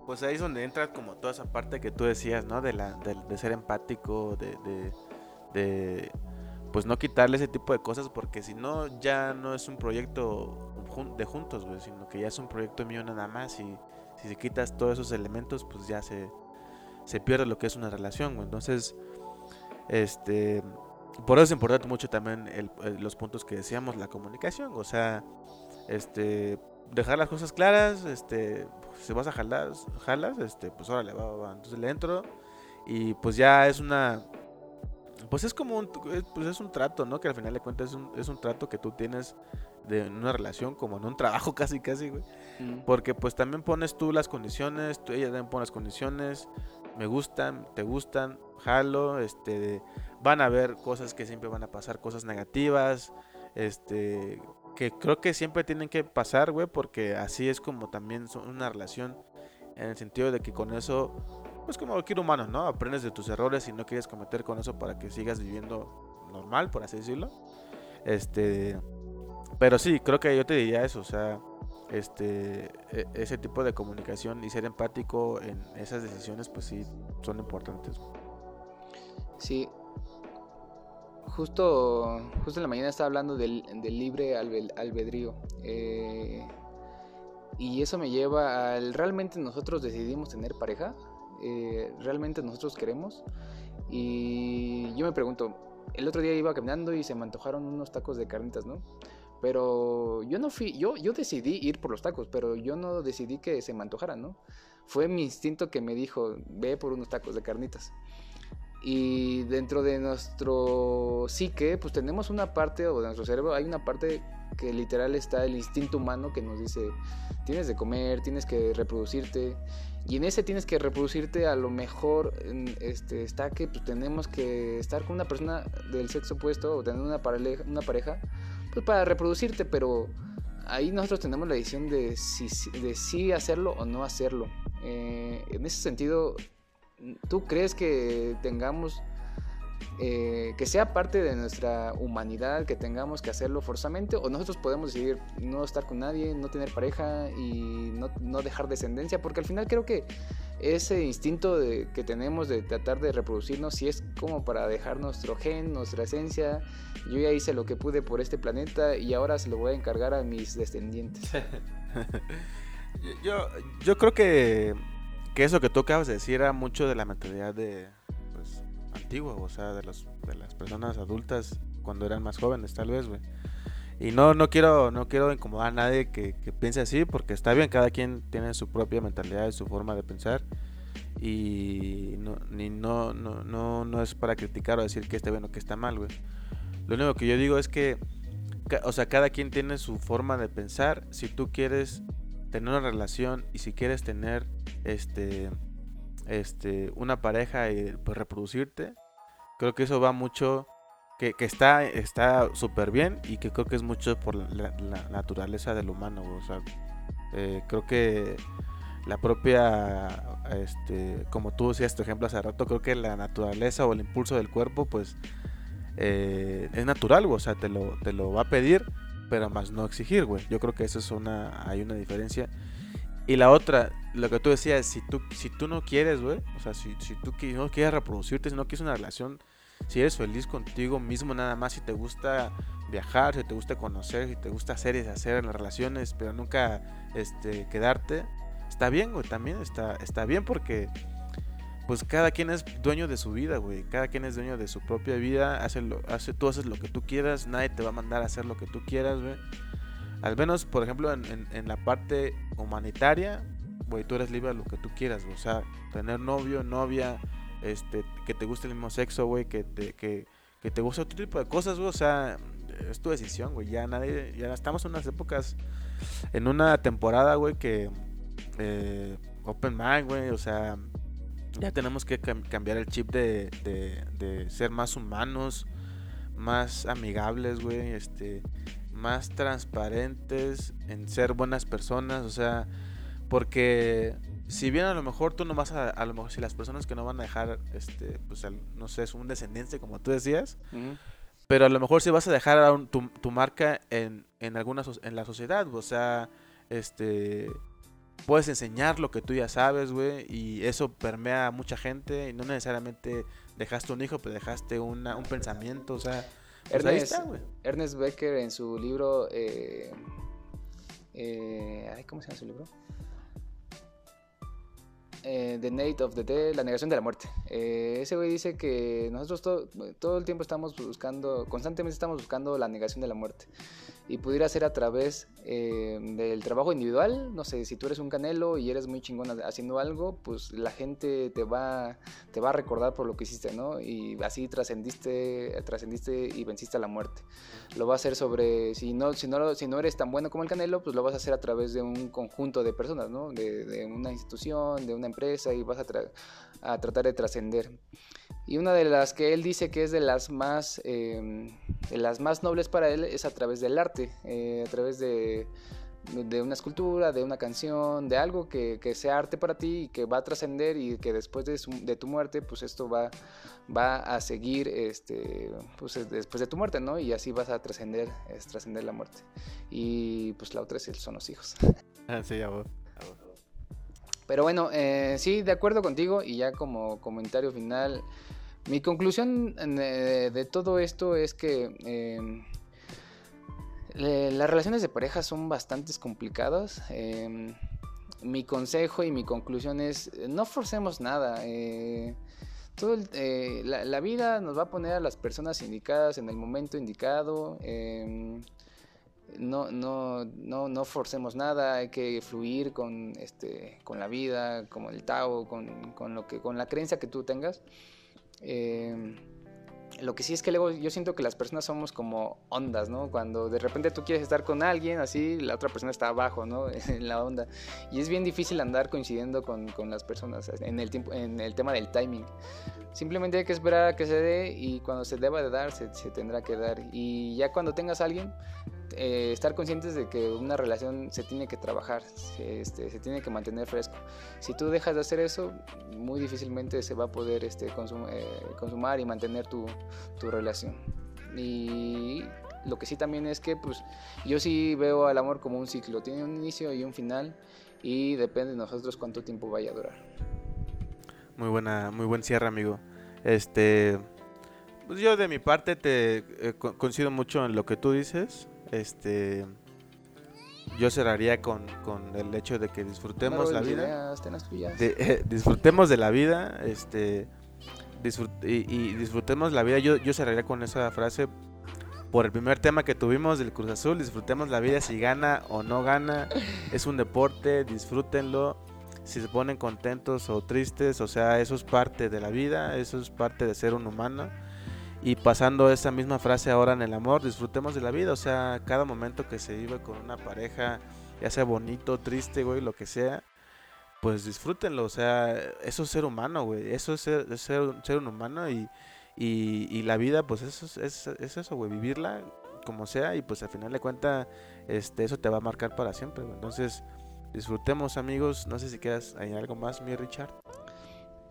pues ahí es donde entra como toda esa parte que tú decías, ¿no? De, la, de, ser empático, de, de, pues no quitarle ese tipo de cosas, porque si no, ya no es un proyecto de juntos, güey, sino que ya es un proyecto mío nada más y si se quitas todos esos elementos, pues ya se, se pierde lo que es una relación, güey. Entonces, este, por eso es importante mucho también los puntos que decíamos, la comunicación, o sea, este, dejar las cosas claras, este, si vas a jalar, jalas, este, pues órale, va, va, Entonces le entro y pues ya es una, pues es como un, pues es un trato, ¿no? Que al final de cuentas es un, es un trato que tú tienes de una relación como en un trabajo casi, casi, güey. Mm. Porque pues también pones tú las condiciones, tú, ella también pone las condiciones, me gustan, te gustan, jalo, este, van a haber cosas que siempre van a pasar, cosas negativas, este, que creo que siempre tienen que pasar, güey, porque así es como también son una relación en el sentido de que con eso, pues como cualquier humano, ¿no? Aprendes de tus errores y no quieres cometer con eso para que sigas viviendo normal, por así decirlo. Este, pero sí, creo que yo te diría eso, o sea, este, e, ese tipo de comunicación y ser empático en esas decisiones, pues sí, son importantes. Sí, justo, justo en la mañana estaba hablando del, libre albedrío. Eh, y eso me lleva al, ¿realmente nosotros decidimos tener pareja? Eh, ¿Realmente nosotros queremos? Y yo me pregunto, el otro día iba caminando y se me antojaron unos tacos de carnitas, ¿no? Pero yo no fui, yo, yo decidí ir por los tacos, pero yo no decidí que se me antojaran, ¿no? Fue mi instinto que me dijo, ve por unos tacos de carnitas. Y dentro de nuestro psique, pues tenemos una parte, o de nuestro cerebro, hay una parte que literal está el instinto humano que nos dice, tienes de comer, tienes que reproducirte. Y en ese tienes que reproducirte, a lo mejor este, está que pues, tenemos que estar con una persona del sexo opuesto o tener una pareja, una pareja pues para reproducirte, pero ahí nosotros tenemos la decisión de si, hacerlo o no hacerlo. Eh, en ese sentido, ¿Tú crees que tengamos eh, que sea parte de nuestra humanidad, que tengamos que hacerlo forzosamente, o nosotros podemos decidir no estar con nadie, no tener pareja y no, no dejar descendencia, porque al final creo que ese instinto de, que tenemos de tratar de reproducirnos, si es como para dejar nuestro gen, nuestra esencia, yo ya hice lo que pude por este planeta y ahora se lo voy a encargar a mis descendientes. yo, yo creo que, que eso que tú acabas de decir era mucho de la mentalidad de antiguo, o sea, de, los, de las personas adultas cuando eran más jóvenes, tal vez, güey. Y no, no quiero, no quiero incomodar a nadie que, piense así, porque está bien, cada quien tiene su propia mentalidad y su forma de pensar. Y no, ni, no, no, no, no es para criticar o decir que está bien o que está mal, güey. Lo único que yo digo es que, o sea, cada quien tiene su forma de pensar. Si tú quieres tener una relación y si quieres tener, este, este, una pareja y pues reproducirte, creo que eso va mucho, que, que está está súper bien y que creo que es mucho por la, naturaleza del humano, o sea, eh, creo que la propia, este, como tú decías tu ejemplo hace rato, creo que la naturaleza o el impulso del cuerpo, pues, eh, es natural, o sea, te lo, te lo va a pedir, pero más no exigir, güey. Yo creo que eso es una, hay una diferencia. Y la otra, lo que tú decías, si tú, si tú no quieres, güey, o sea, si, si tú no quieres reproducirte, si no quieres una relación, si eres feliz contigo mismo nada más, si te gusta viajar, si te gusta conocer, si te gusta hacer y deshacer en las relaciones, pero nunca este, quedarte, está bien, güey, también está, está bien porque pues cada quien es dueño de su vida, güey. Cada quien es dueño de su propia vida. Hace lo, hace, tú haces lo que tú quieras. Nadie te va a mandar a hacer lo que tú quieras, güey. Al menos, por ejemplo, en, en, la parte humanitaria, güey, tú eres libre de lo que tú quieras, O sea, tener novio, novia, este, que te guste el mismo sexo, güey, que te, que, que te guste otro tipo de cosas, güey. O sea, es tu decisión, güey. Ya nadie, ya estamos en unas épocas, en una temporada, güey, que eh, open mind, güey. O sea, ya tenemos que cambiar el chip de, de, de ser más humanos, más amigables, güey. Este, más transparentes, en ser buenas personas, o sea, porque si bien a lo mejor tú no vas a, a lo mejor si las personas que no van a dejar, este, pues no sé, es un descendiente como tú decías, pero a lo mejor si vas a dejar tu, tu, marca en, en alguna en la sociedad, o sea, este, puedes enseñar lo que tú ya sabes, güey, y eso permea a mucha gente y no necesariamente dejaste un hijo, pero dejaste una, un pensamiento, o sea, pues Ernest, Becker en su libro, eh, eh, ¿cómo se llama su libro? Eh, the Night of the Dead, la negación de la muerte. ese güey dice que nosotros todo el tiempo estamos buscando, constantemente estamos buscando la negación de la muerte y pudiera ser a través eh, del trabajo individual. No sé, si tú eres un canelo y eres muy chingón haciendo algo, pues la gente te va, te va a recordar por lo que hiciste, ¿no? Y así trascendiste, trascendiste y venciste a la muerte. Lo va a hacer sobre, si no, si, no, si no eres tan bueno como el canelo, pues lo vas a hacer a través de un conjunto de personas, ¿no? De, una institución, de una empresa y vas a, a tratar de trascender. Y una de las que él dice que es de las más, em, de las más nobles para él es a través del arte, eh, a través de, de, una escultura, de una canción, de algo que, que, sea arte para ti y que va a trascender y que después de, de, tu muerte, pues esto va, va a seguir este, pues después de tu muerte, ¿no? Y así vas a trascender, trascender la muerte. Y pues la otra es, son los hijos. Ah, sí, ya Pero bueno, eh, sí, de acuerdo contigo y ya como comentario final, mi conclusión eh, de, todo esto es que em, las relaciones de pareja son bastante complicadas. Em, mi consejo y mi conclusión es no forcemos nada. Eh, eh, la, vida nos va a poner a las personas indicadas en el momento indicado. Em, no, no, no, no forcemos nada, hay que fluir con, este, la vida, con el Tao, con, lo que, con la creencia que tú tengas. Eh, lo que sí es que luego yo siento que las personas somos como ondas, ¿no? Cuando de repente tú quieres estar con alguien, así la otra persona está abajo, ¿no? en la onda. Y es bien difícil andar coincidiendo con, con las personas en el, tiempo, en el tema del timing. Simplemente hay que esperar a que se dé y cuando se deba de dar, se, se, tendrá que dar. Y ya cuando tengas a alguien, eh, estar conscientes de que una relación se tiene que trabajar, se, este, se tiene que mantener fresco. Si tú dejas de hacer eso, muy difícilmente se va a poder este, eh, consumar y mantener tu, tu relación. Y lo que sí también es que pues yo sí veo al amor como un ciclo, tiene un inicio y un final y depende de nosotros cuánto tiempo vaya a durar. Muy buena, muy buen cierre, amigo. Este, pues yo de mi parte te eh, coincido mucho en lo que tú dices. Este, yo cerraría con, con el hecho de que disfrutemos la vida. Eh, disfrutemos de la vida, este, y, disfrutemos la vida. Yo, yo cerraría con esa frase por el primer tema que tuvimos del Cruz Azul. Disfrutemos la vida si gana o no gana. Es un deporte, disfrútenlo. Si se ponen contentos o tristes, o sea, eso es parte de la vida, eso es parte de ser un humano. Y pasando esa misma frase ahora en el amor, disfrutemos de la vida, o sea, cada momento que se vive con una pareja, ya sea bonito, triste, güey, lo que sea, pues disfrútenlo, o sea, eso es ser humano, güey, eso es ser, ser, un humano y, y, la vida, pues eso es, es, eso, güey, vivirla como sea y pues al final de cuentas, este, eso te va a marcar para siempre, Entonces, disfrutemos amigos, no sé si quieras añadir algo más, mi Richard.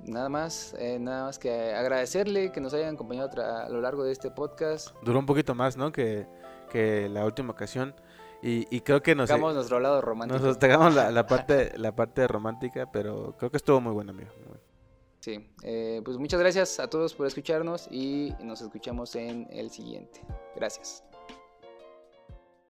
Nada más, eh, nada más que agradecerle que nos hayan acompañado a lo largo de este podcast. Duró un poquito más, ¿no? Que, que la última ocasión. Y, creo que nos... Dejamos nuestro lado romántico. Nos la, la, parte, la parte romántica, pero creo que estuvo muy bueno, amigo. Sí, eh, pues muchas gracias a todos por escucharnos y nos escuchamos en el siguiente. Gracias.